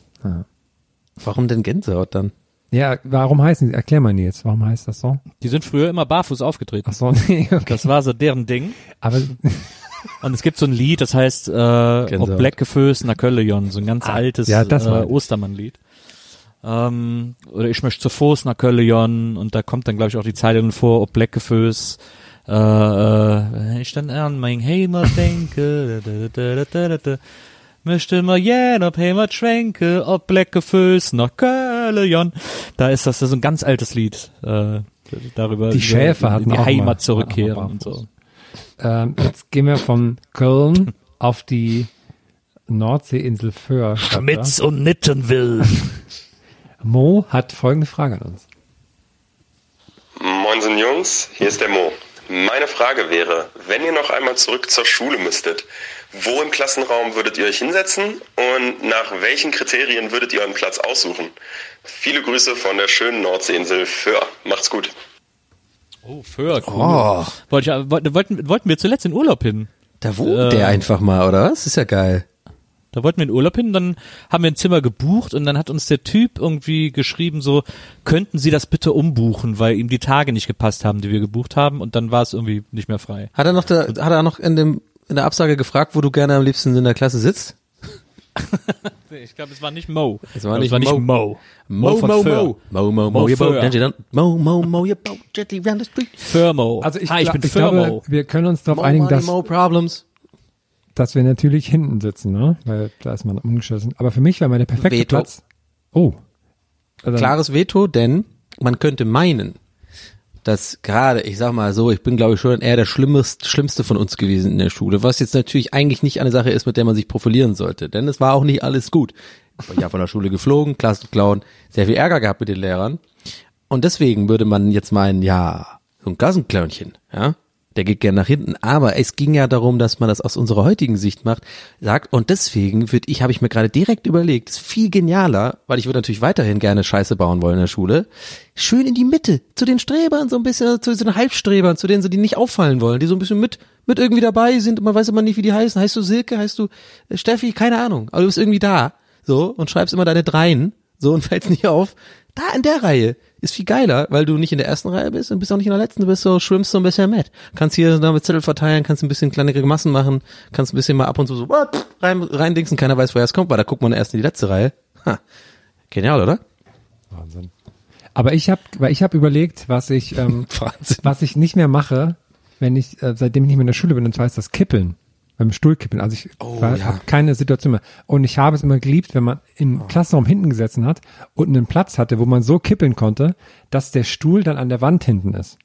Warum denn Gänsehaut dann? ja, warum heißen die, erklär mal jetzt, warum heißt das so? Die sind früher immer barfuß aufgetreten. Ach so, nee, okay. Das war so deren Ding. Aber, Und es gibt so ein Lied, das heißt äh, Ob Blackgefüß na Köllejon, so ein ganz altes ja, das äh. Ostermann-Lied. Ähm, oder ich möchte zu Fuß nach Köllejon und da kommt dann glaube ich auch die Zeile drin vor, Ob Blackgefüß äh, äh, wenn ich dann an mein Heimat denke, da, da, da, da, da, da, möchte mal jen ob Heimat schwenke, ob Blackgefüß nach Köllejon. Da ist das, das ist ein ganz altes Lied. Äh, darüber Die Schäfer hatten die auch mal- Heimat zurückkehren hatten auch und so. ähm, jetzt gehen wir von Köln auf die Nordseeinsel Föhr. Schmitz und Nittenwill. Mo hat folgende Frage an uns. Moinsen Jungs, hier ist der Mo. Meine Frage wäre, wenn ihr noch einmal zurück zur Schule müsstet, wo im Klassenraum würdet ihr euch hinsetzen und nach welchen Kriterien würdet ihr euren Platz aussuchen? Viele Grüße von der schönen Nordseeinsel Föhr. Macht's gut. Oh, Föhr, cool. Oh. Ich, wollten, wollten, wollten wir zuletzt in Urlaub hin. Da wohnt Äh, der einfach mal, oder was? Ist ja geil. Da wollten wir in Urlaub hin, dann haben wir ein Zimmer gebucht und dann hat uns der Typ irgendwie geschrieben, so, könnten Sie das bitte umbuchen, weil ihm die Tage nicht gepasst haben, die wir gebucht haben und dann war es irgendwie nicht mehr frei. Hat er noch, da, hat er noch in dem, in der Absage gefragt, wo du gerne am liebsten in der Klasse sitzt? Ich glaube, es war nicht Mo. Es war Ich nicht Mo. Mo. Mo, von Mo. Mo. Mo, Mo, Mo Mo. Mo, Mo, Mo, your boat, gently round the street. Firmo. Also ich, Hi, ich bin ich glaube, Firmo. wir können uns darauf Mo einigen, dass, Mo problems. dass wir natürlich hinten sitzen, ne? Weil da ist man umgeschossen. Aber für mich wäre meine perfekte Veto. Platz. Oh. Also, Klares Veto, denn man könnte meinen, dass gerade, ich sag mal so, ich bin glaube ich schon eher der schlimmste, schlimmste von uns gewesen in der Schule, was jetzt natürlich eigentlich nicht eine Sache ist, mit der man sich profilieren sollte, denn es war auch nicht alles gut. Ich bin ja von der Schule geflogen, Klassenclown, sehr viel Ärger gehabt mit den Lehrern und deswegen würde man jetzt meinen, ja, so ein Klassenclownchen, ja, der geht gern nach hinten, aber es ging ja darum, dass man das aus unserer heutigen Sicht macht, sagt und deswegen würde ich, habe ich mir gerade direkt überlegt, ist viel genialer, weil ich würde natürlich weiterhin gerne Scheiße bauen wollen in der Schule, schön in die Mitte, zu den Strebern so ein bisschen, zu den Halbstrebern, zu denen die nicht auffallen wollen, die so ein bisschen mit mit irgendwie dabei sind, man weiß immer nicht, wie die heißen, heißt du Silke, heißt du äh, Steffi, keine Ahnung, aber du bist irgendwie da, so und schreibst immer deine Dreien, so und fällst nicht auf. Da in der Reihe ist viel geiler, weil du nicht in der ersten Reihe bist und bist auch nicht in der letzten, du bist so, schwimmst so ein bisschen mit. Kannst hier da mit Zettel verteilen, kannst ein bisschen kleinere Massen machen, kannst ein bisschen mal ab und zu so rein, rein dingsen, keiner weiß, woher es kommt, weil da guckt man erst in die letzte Reihe. Ha. Genial, oder? Wahnsinn. Aber ich habe, weil ich habe überlegt, was ich, ähm, was ich nicht mehr mache, wenn ich, äh, seitdem ich nicht mehr in der Schule bin, und zwar ist das Kippeln. Beim Stuhlkippeln. Also ich Oh, war, ja. hab keine Situation mehr. Und ich habe es immer geliebt, wenn man im Klassenraum hinten gesessen hat und einen Platz hatte, wo man so kippeln konnte, dass der Stuhl dann an der Wand hinten ist.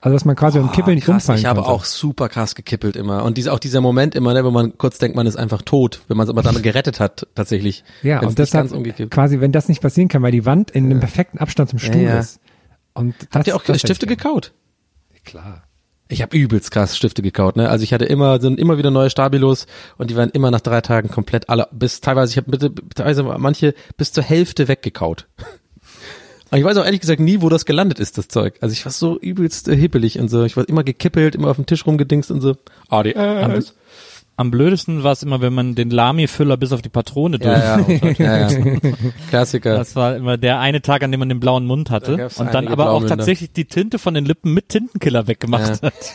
Also dass man quasi beim Kippeln nicht krass, umfallen ich habe konnte. auch super krass gekippelt immer. Und dies, auch dieser Moment immer, ne, wenn man kurz denkt, man ist einfach tot, wenn man es aber dann gerettet hat, tatsächlich. Ja, und deshalb ganz umgekippt. quasi, wenn das nicht passieren kann, weil die Wand in einem perfekten Abstand zum Stuhl ja. ist. Und das, Habt ihr auch Stifte gekaut? Klar. Ich habe übelst krass Stifte gekaut, ne? Also ich hatte immer sind immer wieder neue Stabilos und die waren immer nach drei Tagen komplett alle bis teilweise ich habe bitte teilweise manche bis zur Hälfte weggekaut. Und ich weiß auch ehrlich gesagt nie, wo das gelandet ist, das Zeug. Also ich war so übelst äh, hippelig und so. Ich war immer gekippelt, immer auf dem Tisch rumgedingst und so. ADS. Am blödesten war es immer, wenn man den Lami-Füller bis auf die Patrone. Ja, ja, ja, ja. Klassiker. Das war immer der eine Tag, an dem man den blauen Mund Da hatte gab's und dann aber auch tatsächlich die Tinte von den Lippen mit Tintenkiller weggemacht hat.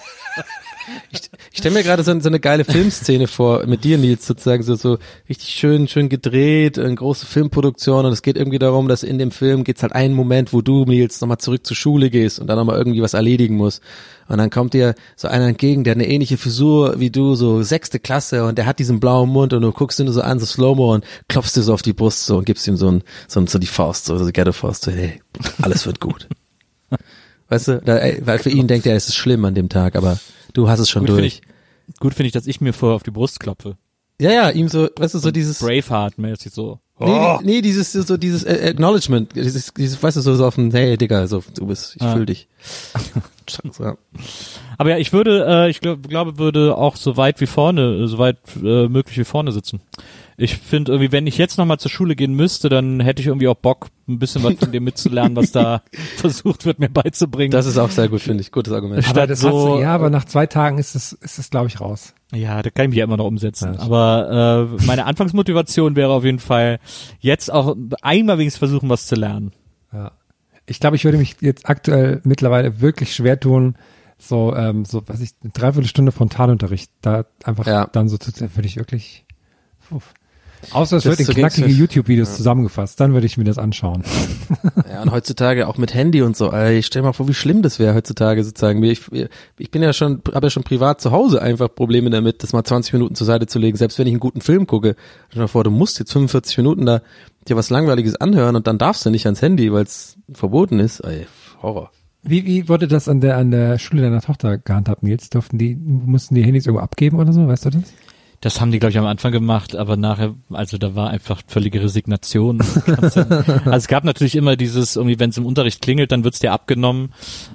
Ich, ich stelle mir gerade so, so eine geile Filmszene vor, mit dir, Nils, sozusagen, so, so richtig schön, schön gedreht, eine große Filmproduktion und es geht irgendwie darum, dass in dem Film geht's halt einen Moment, wo du, Nils, nochmal zurück zur Schule gehst und dann nochmal irgendwie was erledigen musst. Und dann kommt dir so einer entgegen, der hat eine ähnliche Frisur wie du, so sechste Klasse und der hat diesen blauen Mund und du guckst ihn so an, so Slow-Mo und klopfst dir so auf die Brust so und gibst ihm so, ein, so, so die Faust, so, so die Ghetto-Faust, so, hey, alles wird gut. Weißt du, da, ey, weil für ihn denkt er, es ist schlimm an dem Tag, aber du hast es schon Gut finde durch. ich, gut finde ich, dass ich mir vorher auf die Brust klopfe. Ja, ja, ihm so, weißt du, so dieses. Braveheart-mäßig so. Nee, Oh. nee, dieses, so dieses Acknowledgement, dieses, dieses, weißt du, so, so auf dem, hey, Digga, so, du bist, ich Ah. fühl dich. so. Aber ja, ich würde, äh, ich glaub, glaube, würde auch so weit wie vorne, so weit äh, möglich wie vorne sitzen. Ich finde irgendwie, wenn ich jetzt nochmal zur Schule gehen müsste, dann hätte ich irgendwie auch Bock, ein bisschen was von dem mitzulernen, was da versucht wird, mir beizubringen. Das ist auch sehr gut, finde ich. Gutes Argument. Aber das so, du, ja, aber nach zwei Tagen ist es, ist es, glaube ich, raus. Ja, da kann ich mich ja immer noch umsetzen. Aber äh, meine Anfangsmotivation wäre auf jeden Fall, jetzt auch einmal wenigstens versuchen, was zu lernen. Ja. Ich glaube, ich würde mich jetzt aktuell mittlerweile wirklich schwer tun, so, ähm, so, was ich, eine Dreiviertelstunde Frontalunterricht, da einfach dann so zu, würde ich wirklich, uff. Außer es Das wird in knackige YouTube-Videos Ja. zusammengefasst, dann würde ich mir das anschauen. Ja, und heutzutage auch mit Handy und so. Ey, ich stell mal vor, wie schlimm das wäre heutzutage sozusagen. Ich, ich bin ja schon, habe ja schon privat zu Hause einfach Probleme damit, das mal 20 Minuten zur Seite zu legen, selbst wenn ich einen guten Film gucke. Stell dir mal vor, du musst jetzt 45 Minuten da dir was Langweiliges anhören und dann darfst du nicht ans Handy, weil es verboten ist. Ey, Horror. Wie, wie wurde das an der, an der Schule deiner Tochter gehandhabt, Nils? Durften die, mussten die Handys irgendwo abgeben oder so, weißt du das? Das haben die, glaube ich, am Anfang gemacht, aber nachher, also da war einfach völlige Resignation. also es gab natürlich immer dieses, irgendwie, wenn es im Unterricht klingelt, dann wird's dir abgenommen.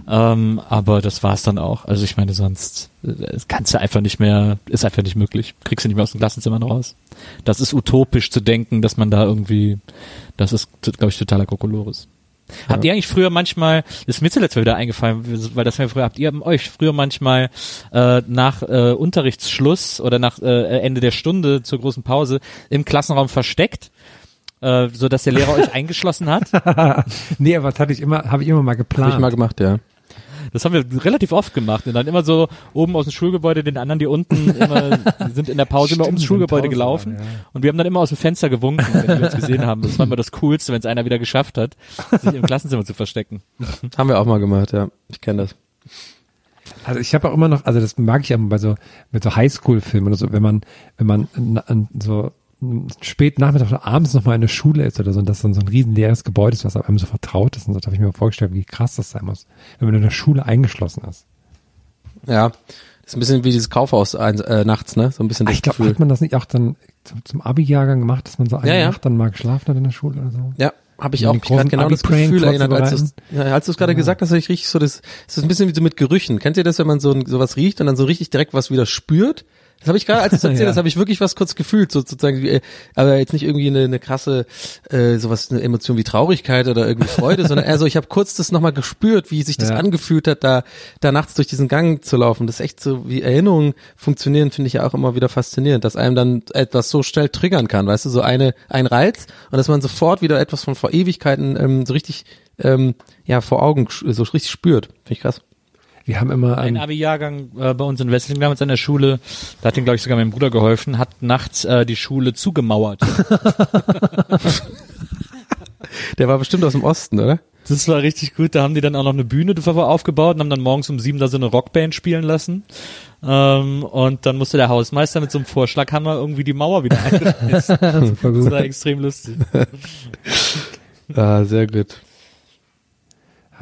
Ähm, aber das war's dann auch. Also ich meine, sonst äh, das kannst du einfach nicht mehr, ist einfach nicht möglich. Kriegst du nicht mehr aus den Klassenzimmern raus. Das ist utopisch zu denken, dass man da irgendwie, das ist, glaube ich, totaler Kokolores. Habt ihr eigentlich früher manchmal, das ist mir zuletzt mal wieder eingefallen, weil das mir früher, habt ihr euch früher manchmal äh, nach äh, Unterrichtsschluss oder nach äh, Ende der Stunde zur großen Pause im Klassenraum versteckt, äh, so dass der Lehrer euch eingeschlossen hat? nee, aber das hatte ich immer, habe ich immer mal geplant. Hab ich mal gemacht, ja. Das haben wir relativ oft gemacht und dann immer so oben aus dem Schulgebäude, den anderen, die unten immer, sind in der Pause immer Stimmt, ums wenn Schulgebäude gelaufen war, ja. und wir haben dann immer aus dem Fenster gewunken, wenn wir uns gesehen haben. Das war immer das Coolste, wenn es einer wieder geschafft hat, sich im Klassenzimmer zu verstecken. Haben wir auch mal gemacht, ja. Ich kenne das. Also ich habe auch immer noch, also das mag ich aber bei so mit so Highschool-Filmen oder so, wenn man wenn man so spät Nachmittag oder abends noch mal in der Schule ist oder so und das dann so ein riesen leeres Gebäude ist, was einem so vertraut ist und so, da habe ich mir vorgestellt, wie krass das sein muss, wenn man in der Schule eingeschlossen ist. Ja. Das ist ein bisschen wie dieses Kaufhaus ein, äh, nachts, ne? So ein bisschen Ah, das ich glaube, hat man das nicht auch dann zum, zum Abi-Jahrgang gemacht, dass man so eine Ja, ja. Nacht dann mal geschlafen hat in der Schule oder so? Ja, habe ich auch mich gerade genau das Gefühl erinnert, als du vorzubereiten. ja, es gerade gesagt hast, ich richtig so das, es ist ein bisschen wie so mit Gerüchen. Kennt ihr das, wenn man so sowas riecht und dann so richtig direkt was wieder spürt? Das habe ich gerade, als du es erzählt Ja. hast, habe ich wirklich was kurz gefühlt, so sozusagen, wie, äh, aber jetzt nicht irgendwie eine, eine krasse, äh, sowas, eine Emotion wie Traurigkeit oder irgendwie Freude, sondern eher so, ich habe kurz das nochmal gespürt, wie sich das Ja. angefühlt hat, da, da nachts durch diesen Gang zu laufen. Das ist echt so, wie Erinnerungen funktionieren, finde ich ja auch immer wieder faszinierend, dass einem dann etwas so schnell triggern kann, weißt du, so eine, ein Reiz und dass man sofort wieder etwas von vor Ewigkeiten ähm, so richtig, ähm, ja, vor Augen, so richtig spürt. Finde ich krass. Wir haben immer Ein ein, Abi-Jahrgang äh, bei uns in Wesseling damals an der Schule, da hat den, glaube ich, sogar mein Bruder geholfen, hat nachts äh, die Schule zugemauert. Der war bestimmt aus dem Osten, oder? Das war richtig gut. Da haben die dann auch noch eine Bühne aufgebaut und haben dann morgens um sieben da so eine Rockband spielen lassen. Ähm, und dann musste der Hausmeister mit so einem Vorschlaghammer irgendwie die Mauer wieder einschmeißen. Das war extrem lustig. Ah, sehr gut.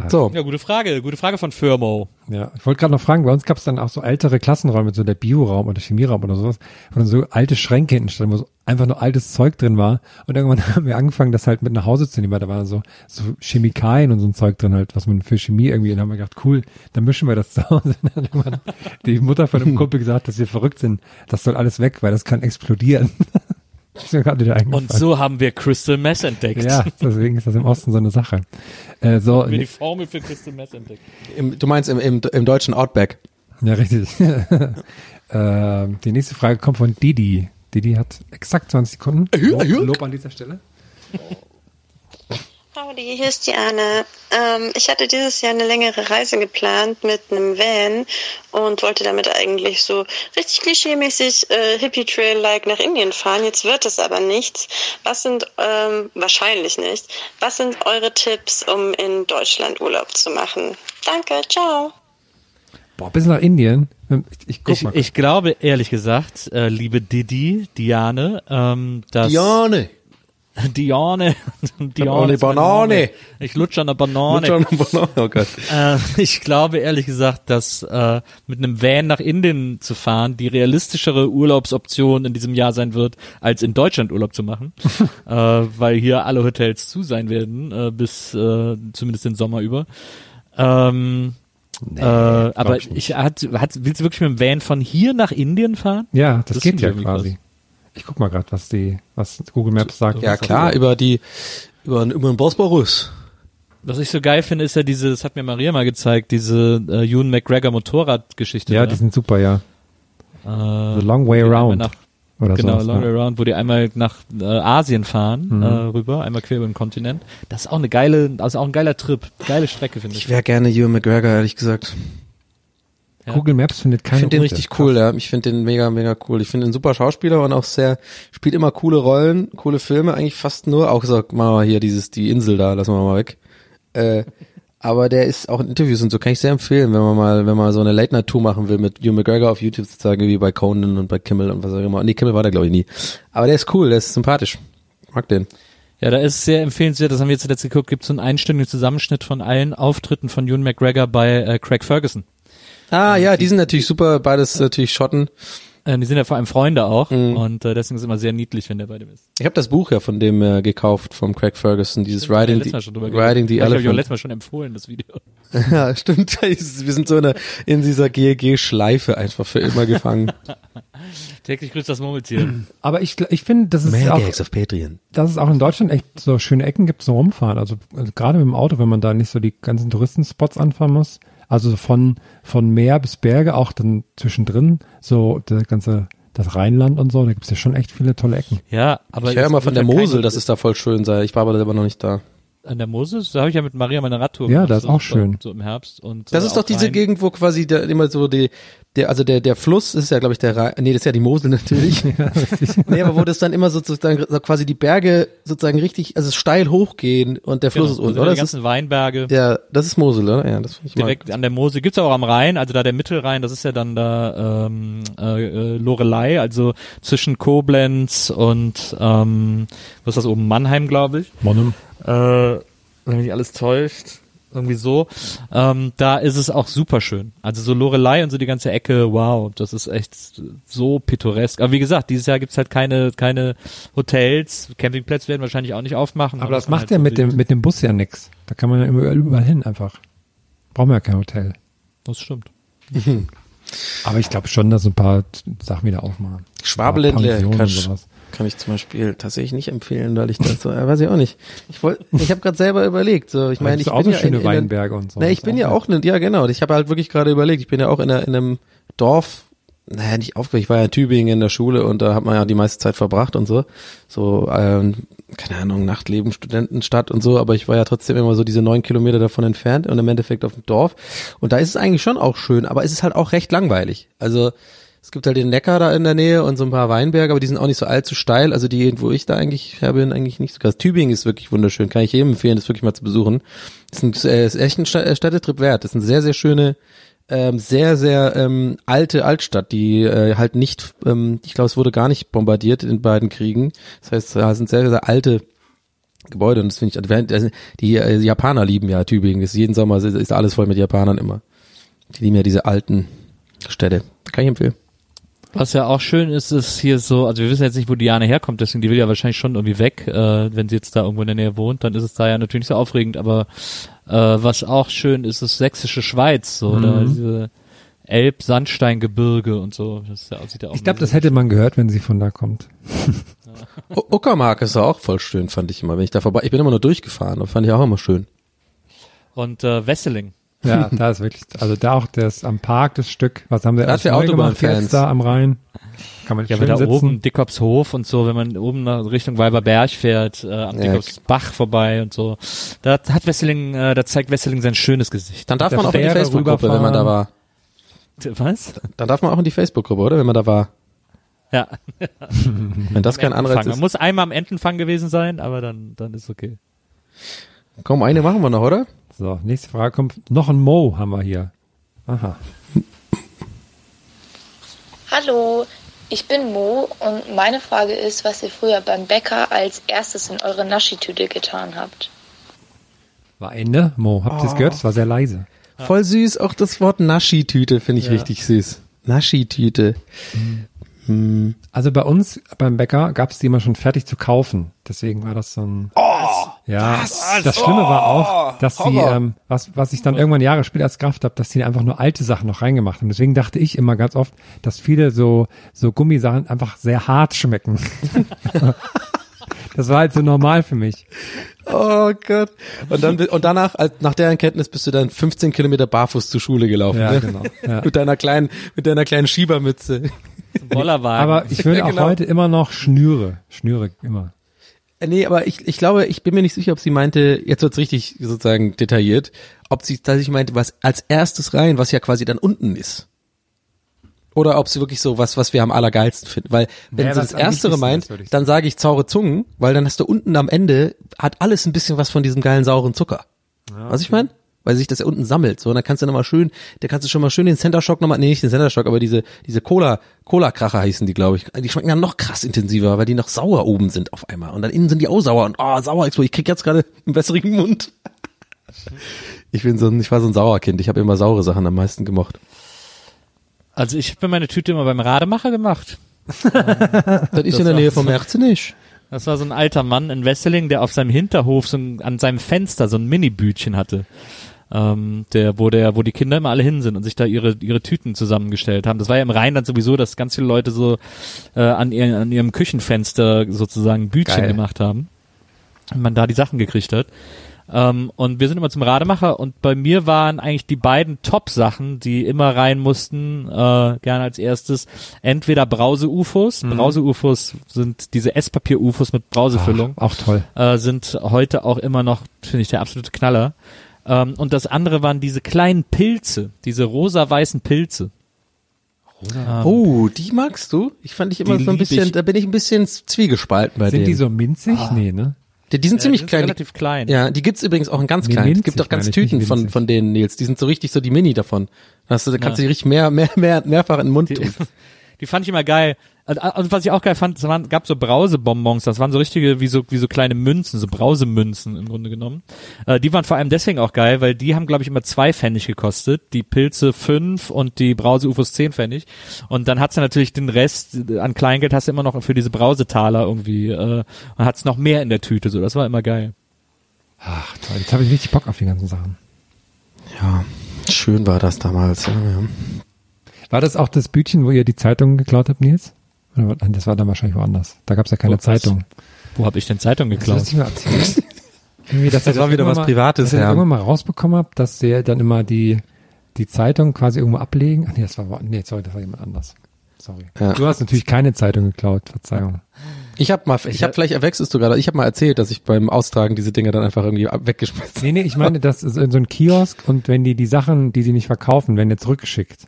So. Ja, gute Frage. Gute Frage von Firmo. Ja, ich wollte gerade noch fragen, bei uns gab es dann auch so ältere Klassenräume, so der Bioraum oder Chemieraum oder sowas, wo dann so alte Schränke hinten standen, wo so einfach nur altes Zeug drin war. Und irgendwann haben wir angefangen, das halt mit nach Hause zu nehmen, weil da waren so, so Chemikalien und so ein Zeug drin halt, was man für Chemie irgendwie, und dann haben wir gedacht, cool, dann mischen wir das zu Hause. Und dann hat die Mutter von einem Kumpel gesagt, dass wir verrückt sind, das soll alles weg, weil das kann explodieren. Das ist mir gerade wieder eingefallen. Und so haben wir Crystal Mess entdeckt. Ja, deswegen ist das im Osten so eine Sache. Äh, so, Haben wir die Formel für Crystal Mess entdeckt. Im, du meinst im, im, im deutschen Outback. Ja, richtig. ähm, die nächste Frage kommt von Didi. Didi hat exakt 20 Sekunden. Lob, Lob an dieser Stelle. Howdy, hier ist Diana. Ähm, ich hatte dieses Jahr eine längere Reise geplant mit einem Van und wollte damit eigentlich so richtig klischeemäßig äh, Hippie-Trail-like nach Indien fahren. Jetzt wird es aber nichts. Was sind, ähm, wahrscheinlich nicht, was sind eure Tipps, um in Deutschland Urlaub zu machen? Danke, ciao. Boah, bis nach Indien. Ich, ich guck Ich, mal. ich glaube, ehrlich gesagt, äh, liebe Didi, Diane, ähm, dass... Diane. Diane. Banane, ist Banane. Ich lutsche an der Banane. Lutsche an der Banane, oh Gott. Äh, ich glaube ehrlich gesagt, dass äh, mit einem Van nach Indien zu fahren die realistischere Urlaubsoption in diesem Jahr sein wird, als in Deutschland Urlaub zu machen, äh, weil hier alle Hotels zu sein werden, äh, bis äh, zumindest den Sommer über. Ähm, äh, aber ich ich hat, hat, willst du wirklich mit dem Van von hier nach Indien fahren? ja, das, Das geht ja quasi. Ich guck mal gerade, was die, was Google Maps sagt. Ja klar, über die, über, über den Bosporus. Was ich so geil finde, ist ja diese, das hat mir Maria mal gezeigt, diese äh, Ewan McGregor Motorradgeschichte. Ja, da. die sind super, ja. Äh, The Long Way Around. Nach, Oder genau, sowas, Long ja. Way Around, wo die einmal nach äh, Asien fahren, Mhm. äh, rüber, einmal quer über den Kontinent. Das ist auch eine geile, also auch ein geiler Trip, geile Strecke, finde ich. Ich wäre gerne Ewan McGregor, ehrlich gesagt. Ja. Google Maps findet Ich keine finde den richtig cool, ja. Ich finde den mega, mega cool. Ich finde ihn ein super Schauspieler und auch sehr, spielt immer coole Rollen, coole Filme, eigentlich fast nur, auch so, machen wir mal hier dieses, die Insel da, lassen wir mal weg. Äh, aber der ist auch in Interviews und so, kann ich sehr empfehlen, wenn man mal, wenn man so eine Late-Night-Tour machen will mit Ewan McGregor auf YouTube sozusagen, wie bei Conan und bei Kimmel und was auch immer. Nee, Kimmel war der glaube ich nie. Aber der ist cool, der ist sympathisch. Mag den. Ja, da ist sehr empfehlenswert, das haben wir jetzt zuletzt geguckt, gibt so einen einstündigen Zusammenschnitt von allen Auftritten von Ewan McGregor bei äh, Craig Ferguson. Ah, ja, die sind natürlich super, beides natürlich Schotten. Äh, die sind ja vor allem Freunde auch Mhm. und äh, deswegen ist es immer sehr niedlich, wenn der bei dem ist. Ich habe das Buch ja von dem äh, gekauft, vom Craig Ferguson, dieses Stimmt, Riding, letztes the, Mal schon drüber Riding the. Ich habe ich Elephant. letztes Mal schon empfohlen, das Video. Ja, stimmt. Wir sind so in, einer, in dieser GLG-Schleife einfach für immer gefangen. Täglich grüßt das Murmeltier. Aber ich, ich finde, das ist Mehr auch, Gags auf Patreon. dass es auch in Deutschland echt so schöne Ecken gibt zum Rumfahren. Also, also gerade mit dem Auto, wenn man da nicht so die ganzen Touristenspots anfahren muss. Also von, von Meer bis Berge, auch dann zwischendrin, so der ganze, das Rheinland und so, da gibt's ja schon echt viele tolle Ecken. Ja, aber ich höre immer von der Mosel, dass es da voll schön sei. Ich war aber selber noch nicht da. An der Mosel, da habe ich ja mit Maria meine Radtour Ja, das ist so, auch schön. So im Herbst. Und, Das äh, ist doch diese. Gegend, wo quasi der, immer so die, der, also der, der Fluss ist ja, glaube ich, der Rhein, nee, das ist ja die Mosel natürlich. nee, aber wo das dann immer sozusagen so quasi die Berge sozusagen richtig, also steil hochgehen und der Fluss Genau, ist unten, also oder? Die ist, ganzen Weinberge. ja, das ist Mosel, oder? Ja, das finde ich mal. Direkt an der Mosel gibt's auch am Rhein, also da der Mittelrhein, das ist ja dann da ähm, äh, äh, Lorelei, also zwischen Koblenz und ähm, was ist das oben Mannheim, glaube ich. Monum. Äh, wenn mich alles täuscht, irgendwie so. Ähm, da ist es auch super schön. Also so Lorelei und so die ganze Ecke, wow, das ist echt so pittoresk. Aber wie gesagt, dieses Jahr gibt's halt keine keine Hotels, Campingplätze werden wahrscheinlich auch nicht aufmachen. Aber das man macht halt ja so mit dem, mit dem Bus ja nix. Da kann man ja überall, überall hin einfach. Brauchen wir ja kein Hotel. Das stimmt. Aber ich glaube schon, dass ein paar Sachen wieder aufmachen. Schwabeländle und kann, ich zum Beispiel tatsächlich nicht empfehlen, weil ich das so, äh, weiß ich auch nicht. Ich wollte, ich habe gerade selber überlegt, so, ich meine, ich auch bin so ja schöne in, in Weinberge und so. Ne, ich bin ja auch, ne, ja genau, ich habe halt wirklich gerade überlegt, ich bin ja auch in, einer, in einem Dorf, naja, nicht aufgewachsen, ich war ja in Tübingen in der Schule und da hat man ja die meiste Zeit verbracht und so, so, ähm, keine Ahnung, Nachtleben, Studentenstadt und so, aber ich war ja trotzdem immer so diese neun Kilometer davon entfernt und im Endeffekt auf dem Dorf und da ist es eigentlich schon auch schön, aber es ist halt auch recht langweilig, also es gibt halt den Neckar da in der Nähe und so ein paar Weinberge, aber die sind auch nicht so allzu steil. Also die, wo ich da eigentlich her bin, eigentlich nicht so krass. Tübingen ist wirklich wunderschön. Kann ich jedem empfehlen, das wirklich mal zu besuchen. Das ist, ein, äh, ist echt ein äh, Städtetrip wert. Das ist eine sehr, sehr schöne, ähm, sehr, sehr ähm, alte Altstadt, die äh, halt nicht, ähm, ich glaube, es wurde gar nicht bombardiert in beiden Kriegen. Das heißt, da sind sehr, sehr alte Gebäude und das finde ich, also die äh, Japaner lieben ja Tübingen. Ist jeden Sommer ist alles voll mit Japanern immer. Die lieben ja diese alten Städte. Kann ich empfehlen. Was ja auch schön ist, ist hier so, also wir wissen jetzt nicht, wo Diane herkommt, deswegen die will ja wahrscheinlich schon irgendwie weg, äh, wenn sie jetzt da irgendwo in der Nähe wohnt, dann ist es da ja natürlich nicht so aufregend, aber äh, was auch schön ist, ist sächsische Schweiz, so, Mhm. da diese Elb-Sandsteingebirge und so, das ist ja, sieht ja auch Ich glaube, das hätte man gehört, wenn sie von da kommt. Uckermark ist auch voll schön, fand ich immer. Wenn ich da vorbei, ich bin immer nur durchgefahren, das fand ich auch immer schön. Und äh, Wesseling. Ja, da ist wirklich, also da auch das am Park, das Stück, was haben sie erst für Autobahnfans. jetzt da am Rhein? Kann man Ja, schön aber da sitzen. oben Dickopshof und so, wenn man oben nach Richtung Weiberberg fährt, äh, am Ja. Dickopsbach vorbei und so, da hat Wesseling, äh, da zeigt Wesseling sein schönes Gesicht. Dann darf der man auch in die Facebook-Gruppe, wenn man da war. Was? Dann darf man auch in die Facebook-Gruppe, oder? Wenn man da war. Ja. Wenn das kein Anreiz Entenfang. Man ist. muss einmal am Entenfang gewesen sein, aber dann, dann ist okay. Komm, eine machen wir noch, oder? So, nächste Frage kommt. Noch ein Mo haben wir hier. Aha. Hallo, ich bin Mo und meine Frage ist, was ihr früher beim Bäcker als erstes in eure Naschitüte getan habt. War Ende. Mo, habt ihr es Oh. gehört? Es war sehr leise. Voll süß, auch das Wort Naschi-Tüte finde ich Ja. richtig süß. Naschi-Tüte. Hm. Also bei uns beim Bäcker gab es die immer schon fertig zu kaufen. Deswegen war das so ein. Oh, ja, was? das Schlimme war Oh, auch, dass sie, ähm, was, was ich dann irgendwann Jahre später als Kraft habe, dass sie einfach nur alte Sachen noch reingemacht haben. Deswegen dachte ich immer ganz oft, dass viele so, so Gummisachen einfach sehr hart schmecken. das war halt so normal für mich. Oh Gott. Und dann und danach, als, nach der Erkenntnis, bist du dann 15 Kilometer barfuß zur Schule gelaufen. Ja, ne? genau, ja. mit deiner kleinen, mit deiner kleinen Schiebermütze. Bollerwagen. Aber ich würde Ja, auch genau. heute immer noch Schnüre. Schnüre immer. Äh, Nee, aber ich, ich glaube, ich bin mir nicht sicher, ob sie meinte, jetzt wird's richtig sozusagen detailliert, ob sie tatsächlich meinte, was als erstes rein, was ja quasi dann unten ist. Oder ob sie wirklich so was, was wir am allergeilsten finden. Weil wenn Ja, sie das Erstere meint, ich dann sage ich saure Zungen, weil dann hast du unten am Ende, hat alles ein bisschen was von diesem geilen sauren Zucker. Was ich meine? Weil sich das ja unten sammelt. So, und dann kannst du nochmal schön, da kannst du schon mal schön den Center Shock nochmal, nee, nicht den Center Shock, aber diese, diese Cola, Cola-Kracher heißen die, glaube ich. Die schmecken dann noch krass intensiver, weil die noch sauer oben sind auf einmal. Und dann innen sind die auch sauer und oh, sauer. Ich krieg jetzt gerade einen besseren Mund. Ich bin so ein, ich war so ein Sauerkind. Ich habe immer saure Sachen am meisten gemocht. Also ich habe mir meine Tüte immer beim Rademacher gemacht. Das ist in der Nähe vom Herzen nicht. Das war so ein alter Mann in Wesseling, der auf seinem Hinterhof so ein, an seinem Fenster so ein Mini-Bütchen hatte. Ähm, der, wo der, wo die Kinder immer alle hin sind und sich da ihre, ihre Tüten zusammengestellt haben. Das war ja im Rheinland sowieso, dass ganz viele Leute so äh, an, ihren, an ihrem Küchenfenster sozusagen Bütchen Geil. gemacht haben. Und man da die Sachen gekriegt hat. Ähm, und wir sind immer zum Rademacher und bei mir waren eigentlich die beiden Top-Sachen, die immer rein mussten, äh, gerne als erstes, entweder Brause-UFOs. Mhm. Brause-UFOs sind diese Esspapier-UFOs mit Brausefüllung. Auch toll. Äh, sind heute auch immer noch, finde ich, der absolute Knaller. Ähm, und das andere waren diese kleinen Pilze, diese rosa-weißen Pilze. Ähm, Oh, die magst du? Ich fand dich immer Die so ein bisschen, ich. da bin ich ein bisschen zwiegespalten bei Sind denen. die so minzig? Nee, ne? Die, die sind Äh, ziemlich die sind klein. relativ klein. Ja, die gibt's übrigens auch in ganz Nee, klein. Es gibt auch ganz Tüten von, von denen, Nils. Die sind so richtig so die Mini davon. Da hast du, da kannst du Ja. die richtig mehr, mehr, mehr, mehrfach in den Mund tun. Die fand ich immer geil. Also, also was ich auch geil fand, es waren, gab so Brausebonbons, das waren so richtige, wie so, wie so kleine Münzen, so Brausemünzen im Grunde genommen. Äh, die waren vor allem deswegen auch geil, weil die haben, glaube ich, immer zwei Pfennig gekostet, die Pilze fünf und die Brause-Ufos zehn Pfennig. Und dann hat's ja natürlich den Rest äh, an Kleingeld hast du immer noch für diese Brausetaler irgendwie, äh, und hat's noch mehr in der Tüte, so, das war immer geil. Ach toll, jetzt habe ich richtig Bock auf die ganzen Sachen. Ja, schön war das damals. Ja, ja. War das auch das Bütchen, wo ihr die Zeitung geklaut habt, Nils? Das war dann wahrscheinlich woanders. Da gab es ja keine Wo-? Zeitung. Wo habe ich denn Zeitung Das geklaut? Irgendwie, dass Das ihr war wieder was mal, Privates, Dass ja. irgendwann mal rausbekommen habt, dass ihr dann immer die, die Zeitung quasi irgendwo ablegen. Ach nee, das war, nee, sorry, das war jemand anders. Sorry. Ja. Du hast natürlich keine Zeitung geklaut, Verzeihung. Ich habe mal, ich habe vielleicht erwechselst du gerade. Ich habe mal erzählt, dass ich beim Austragen diese Dinger dann einfach irgendwie weggeschmissen. Nee, nee, ich meine, das ist in so ein Kiosk und wenn die die Sachen, die sie nicht verkaufen, werden jetzt zurückgeschickt.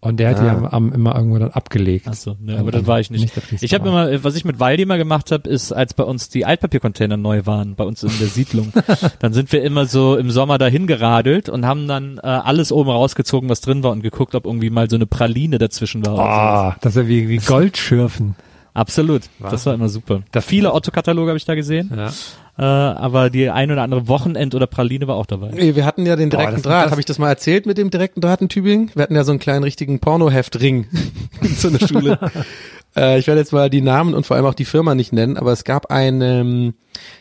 Und der hat die Ah. am, am, immer irgendwo dann abgelegt. Ach so, ne, Ähm, aber das war ich nicht. die es ich habe immer, was ich mit Waldi immer gemacht habe, ist, als bei uns die Altpapiercontainer neu waren, bei uns in der Siedlung, dann sind wir immer so im Sommer dahin geradelt und haben dann äh, alles oben rausgezogen, was drin war und geguckt, ob irgendwie mal so eine Praline dazwischen war. Ah, das ist ja wie, wie Goldschürfen. Absolut, das war immer super. Da viele Otto-Kataloge habe ich da gesehen, Ja. Äh, aber die ein oder andere Wochenend oder Praline war auch dabei. Nee, wir hatten ja den Boah, direkten das- Draht. Habe ich das mal erzählt mit dem direkten Draht in Tübingen? Wir hatten ja so einen kleinen richtigen Pornoheftring in so einer Schule. äh, ich werde jetzt mal die Namen und vor allem auch die Firma nicht nennen, aber es gab eine, ähm,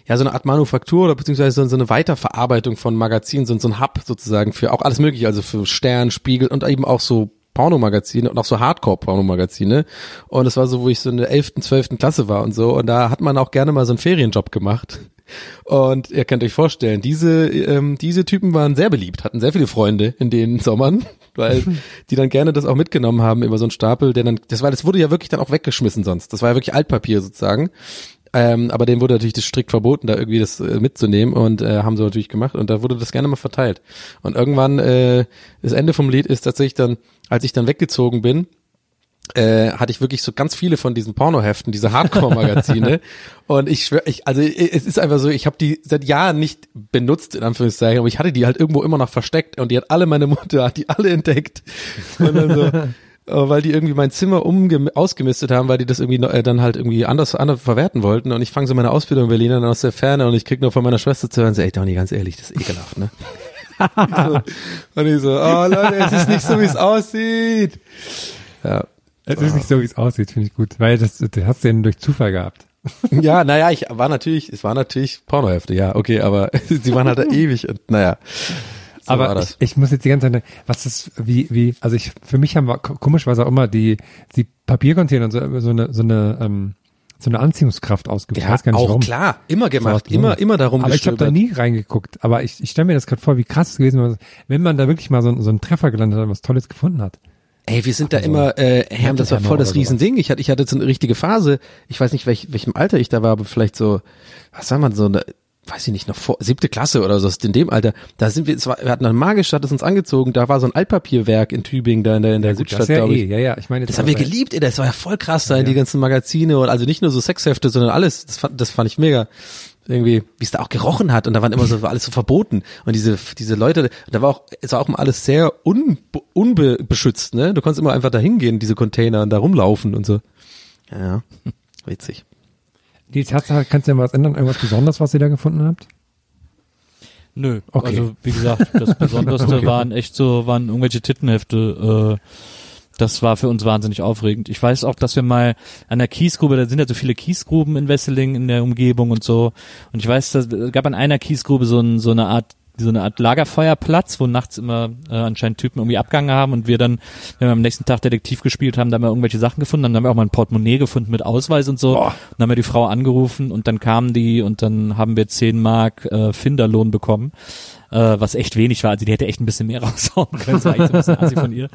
ja, so eine Art Manufaktur oder beziehungsweise so, so eine Weiterverarbeitung von Magazinen, so, so ein Hub sozusagen für auch alles mögliche, also für Stern, Spiegel und eben auch so Pornomagazine und auch so Hardcore-Pornomagazine. Und das war so, wo ich so in der 11., 12. Klasse war und so. Und da hat man auch gerne mal so einen Ferienjob gemacht. Und ihr könnt euch vorstellen, diese, ähm, diese Typen waren sehr beliebt, hatten sehr viele Freunde in den Sommern, weil die dann gerne das auch mitgenommen haben, immer so ein Stapel, der dann, das war, das wurde ja wirklich dann auch weggeschmissen sonst. Das war ja wirklich Altpapier sozusagen. Ähm, aber denen wurde natürlich das strikt verboten, da irgendwie das äh, mitzunehmen und äh, haben sie natürlich gemacht und da wurde das gerne mal verteilt. Und irgendwann, äh, das Ende vom Lied ist tatsächlich dann, als ich dann weggezogen bin, äh, hatte ich wirklich so ganz viele von diesen Pornoheften, diese Hardcore-Magazine. und ich schwör, ich, also es ist einfach so, ich habe die seit Jahren nicht benutzt, in Anführungszeichen, aber ich hatte die halt irgendwo immer noch versteckt und die hat alle meine Mutter, hat die alle entdeckt. Und dann so, weil die irgendwie mein Zimmer umge ausgemistet haben, weil die das irgendwie äh, dann halt irgendwie anders, anders verwerten wollten. Und ich fange so meine Ausbildung in Berlin an aus der Ferne und ich krieg nur von meiner Schwester zu hören, so, ey Donny, ganz ehrlich, das ist ekelhaft, ne? und ich so, oh Leute, es ist nicht so, wie es aussieht. Ja. Es ist nicht so, wie es aussieht, finde ich gut. Weil das, das hast du ja durch Zufall gehabt. ja, naja, ich war natürlich, es war natürlich Pornohefte, ja, okay, aber sie waren halt da ewig und naja. So aber ich, ich, muss jetzt die ganze Zeit, was ist, wie, wie, also ich, für mich haben wir komischerweise auch immer die, die Papiercontainer so, so eine, so eine, ähm, so eine Anziehungskraft ausgeübt. Ja, auch warum. klar, immer gemacht, so, immer, immer darum Aber ich habe da nie reingeguckt. Aber ich, ich stelle mir das gerade vor, wie krass es gewesen wäre, wenn man da wirklich mal so, so einen Treffer gelandet hat, was Tolles gefunden hat. Ey, wir sind da also, immer, äh, Herm, das war voll das Riesending. Ich hatte, ich hatte so eine richtige Phase. Ich weiß nicht, welch, welchem Alter ich da war, aber vielleicht so, was sagen wir, so eine, weiß ich nicht, noch vor, siebte Klasse oder so, in dem Alter, da sind wir, war, wir hatten eine hat es uns angezogen, da war so ein Altpapierwerk in Tübingen, da in der, in der ja, gut, Südstadt, ja glaube ich. Eh, ja, ja, ich meine, das haben wir geliebt, ey, das war ja voll krass da in ja. die ganzen Magazine und also nicht nur so Sexhefte, sondern alles, das fand, das fand ich mega. Irgendwie, wie es da auch gerochen hat und da waren immer so, war alles so verboten und diese, diese Leute, da war auch, es war auch immer alles sehr un, unbeschützt, ne? Du konntest immer einfach da hingehen, diese Container und da rumlaufen und so. Ja, ja. witzig. Die Tatsache, kannst du ja was ändern, irgendwas Besonderes, was ihr da gefunden habt? Nö, okay. also wie gesagt, das Besonderste okay. waren echt so, waren irgendwelche Tittenhefte. Äh, das war für uns wahnsinnig aufregend. Ich weiß auch, dass wir mal an der Kiesgrube, da sind ja so viele Kiesgruben in Wesseling in der Umgebung und so. Und ich weiß, es gab an einer Kiesgrube so, ein, so eine Art so eine Art Lagerfeuerplatz, wo nachts immer äh, anscheinend Typen irgendwie Abgange haben und wir dann, wenn wir am nächsten Tag Detektiv gespielt haben, da haben wir irgendwelche Sachen gefunden, dann haben wir auch mal ein Portemonnaie gefunden mit Ausweis und so. Boah. Dann haben wir die Frau angerufen und dann kamen die und dann haben wir 10 Mark äh, Finderlohn bekommen. Äh, was echt wenig war, also die hätte echt ein bisschen mehr raushauen können, das war echt so ein bisschen assi von ihr.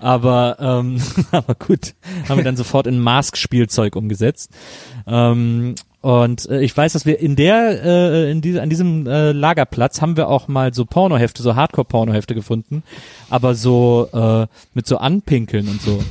Aber, ähm, aber gut, haben wir dann sofort in Mask-Spielzeug umgesetzt. Ähm, und äh, ich weiß, dass wir in der, äh, in diese, an diesem äh, Lagerplatz haben wir auch mal so Pornohefte, so Hardcore-Pornohefte gefunden, aber so äh, mit so Anpinkeln und so.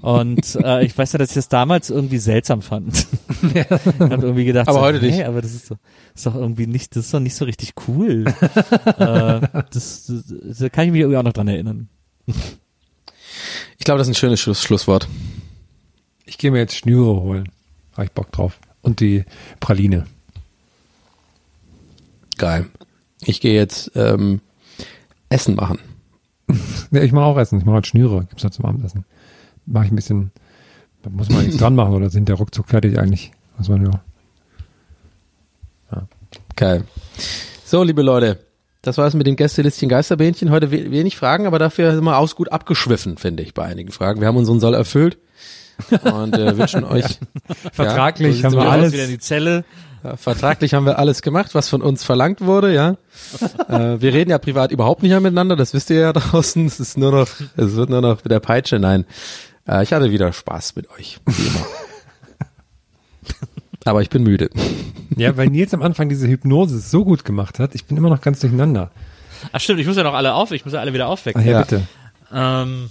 und äh, ich weiß ja, dass ich das damals irgendwie seltsam fand. Ja. ich habe irgendwie gedacht, aber so, heute nicht. Hey, aber das ist, so, ist doch irgendwie nicht, das ist doch nicht so richtig cool. äh, das, das, da kann ich mich irgendwie auch noch dran erinnern. ich glaube, das ist ein schönes Schluss Schlusswort. Ich gehe mir jetzt Schnüre holen. Habe ich Bock drauf und die Praline. Geil. Ich gehe jetzt ähm, Essen machen. ja, ich mache auch Essen. Ich mache halt Schnüre. Gibt's halt zum Abendessen. Mache ich ein bisschen. Da muss man nichts dran machen oder sind der ruckzuck fertig eigentlich? Was man ja. ja. Geil. So, liebe Leute, das war es mit dem Gästelistchen Geisterbähnchen. Heute wenig Fragen, aber dafür sind wir aus gut abgeschwiffen, finde ich, bei einigen Fragen. Wir haben unseren Soll erfüllt und äh, wünschen euch vertraglich ja, haben wir alles wieder in die Zelle. Ja, vertraglich haben wir alles gemacht, was von uns verlangt wurde, ja. äh, wir reden ja privat überhaupt nicht mehr miteinander, das wisst ihr ja draußen. Es ist nur noch, es wird nur noch mit der Peitsche. Nein, äh, ich hatte wieder Spaß mit euch, wie immer. Aber ich bin müde. Ja, weil Nils am Anfang diese Hypnose so gut gemacht hat, ich bin immer noch ganz durcheinander. Ach stimmt, ich muss ja noch alle auf, ich muss ja alle wieder aufwecken. Ach, ja, bitte. Ähm,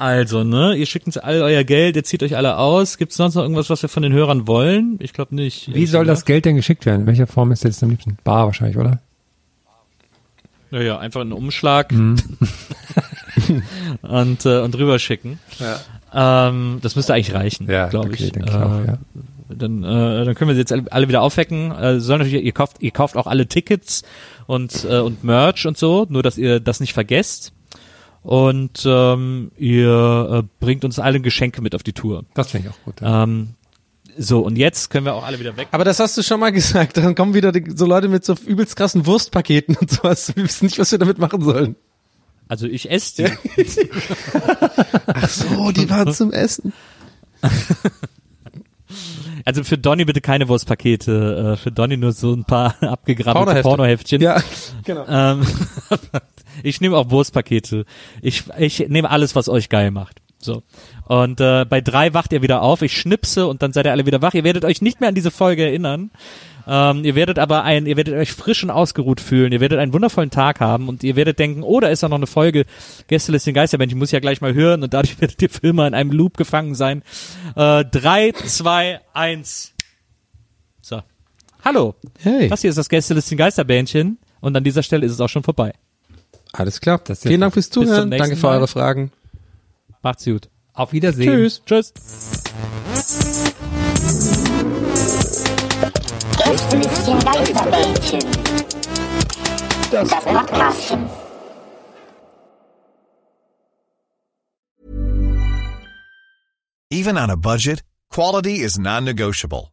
also, ne, ihr schickt uns all euer Geld, ihr zieht euch alle aus. Gibt es sonst noch irgendwas, was wir von den Hörern wollen? Ich glaube nicht. Wie soll das Geld denn geschickt werden? In welcher Form ist das am liebsten? Bar wahrscheinlich, oder? Naja, einfach einen Umschlag mhm. und, äh, und rüberschicken. Ja. Ähm, das müsste eigentlich reichen, ja, glaube okay, ich. Denke ich auch, ja. Dann, äh, dann können wir sie jetzt alle wieder aufwecken. Äh, soll natürlich, ihr kauft, ihr kauft auch alle Tickets und, äh, und Merch und so, nur dass ihr das nicht vergesst und ähm, ihr äh, bringt uns alle Geschenke mit auf die Tour. Das finde ich auch gut. Ja. Ähm, so, und jetzt können wir auch alle wieder weg. Aber das hast du schon mal gesagt. Dann kommen wieder die, so Leute mit so übelst krassen Wurstpaketen und sowas. Wir wissen nicht, was wir damit machen sollen. Also ich esse die. Ach so, die waren zum Essen. Also für Donny bitte keine Wurstpakete, äh, für Donny nur so ein paar Pornohefte. Pornoheftchen. Ja, genau. Ähm, ich nehme auch Wurstpakete. Ich, ich nehme alles, was euch geil macht. So. Und äh, bei drei wacht ihr wieder auf, ich schnipse und dann seid ihr alle wieder wach. Ihr werdet euch nicht mehr an diese Folge erinnern. Ähm, ihr werdet aber ein, ihr werdet euch frisch und ausgeruht fühlen. Ihr werdet einen wundervollen Tag haben und ihr werdet denken, oh, da ist ja noch eine Folge Gästeliste Geisterband. Ich muss ja gleich mal hören und dadurch werdet ihr für immer in einem Loop gefangen sein. Äh, drei, zwei, eins. So. Hallo. Hey. Das hier ist das Gästeliste Geisterbändchen und an dieser Stelle ist es auch schon vorbei. Alles klar. Das ist Vielen Dank fürs Zuhören. Danke für Mal. eure Fragen. Macht's gut. Auf Wiedersehen. Tschüss. Tschüss. Gästelistchen. Das Podcastchen. Even on a budget, quality is non-negotiable.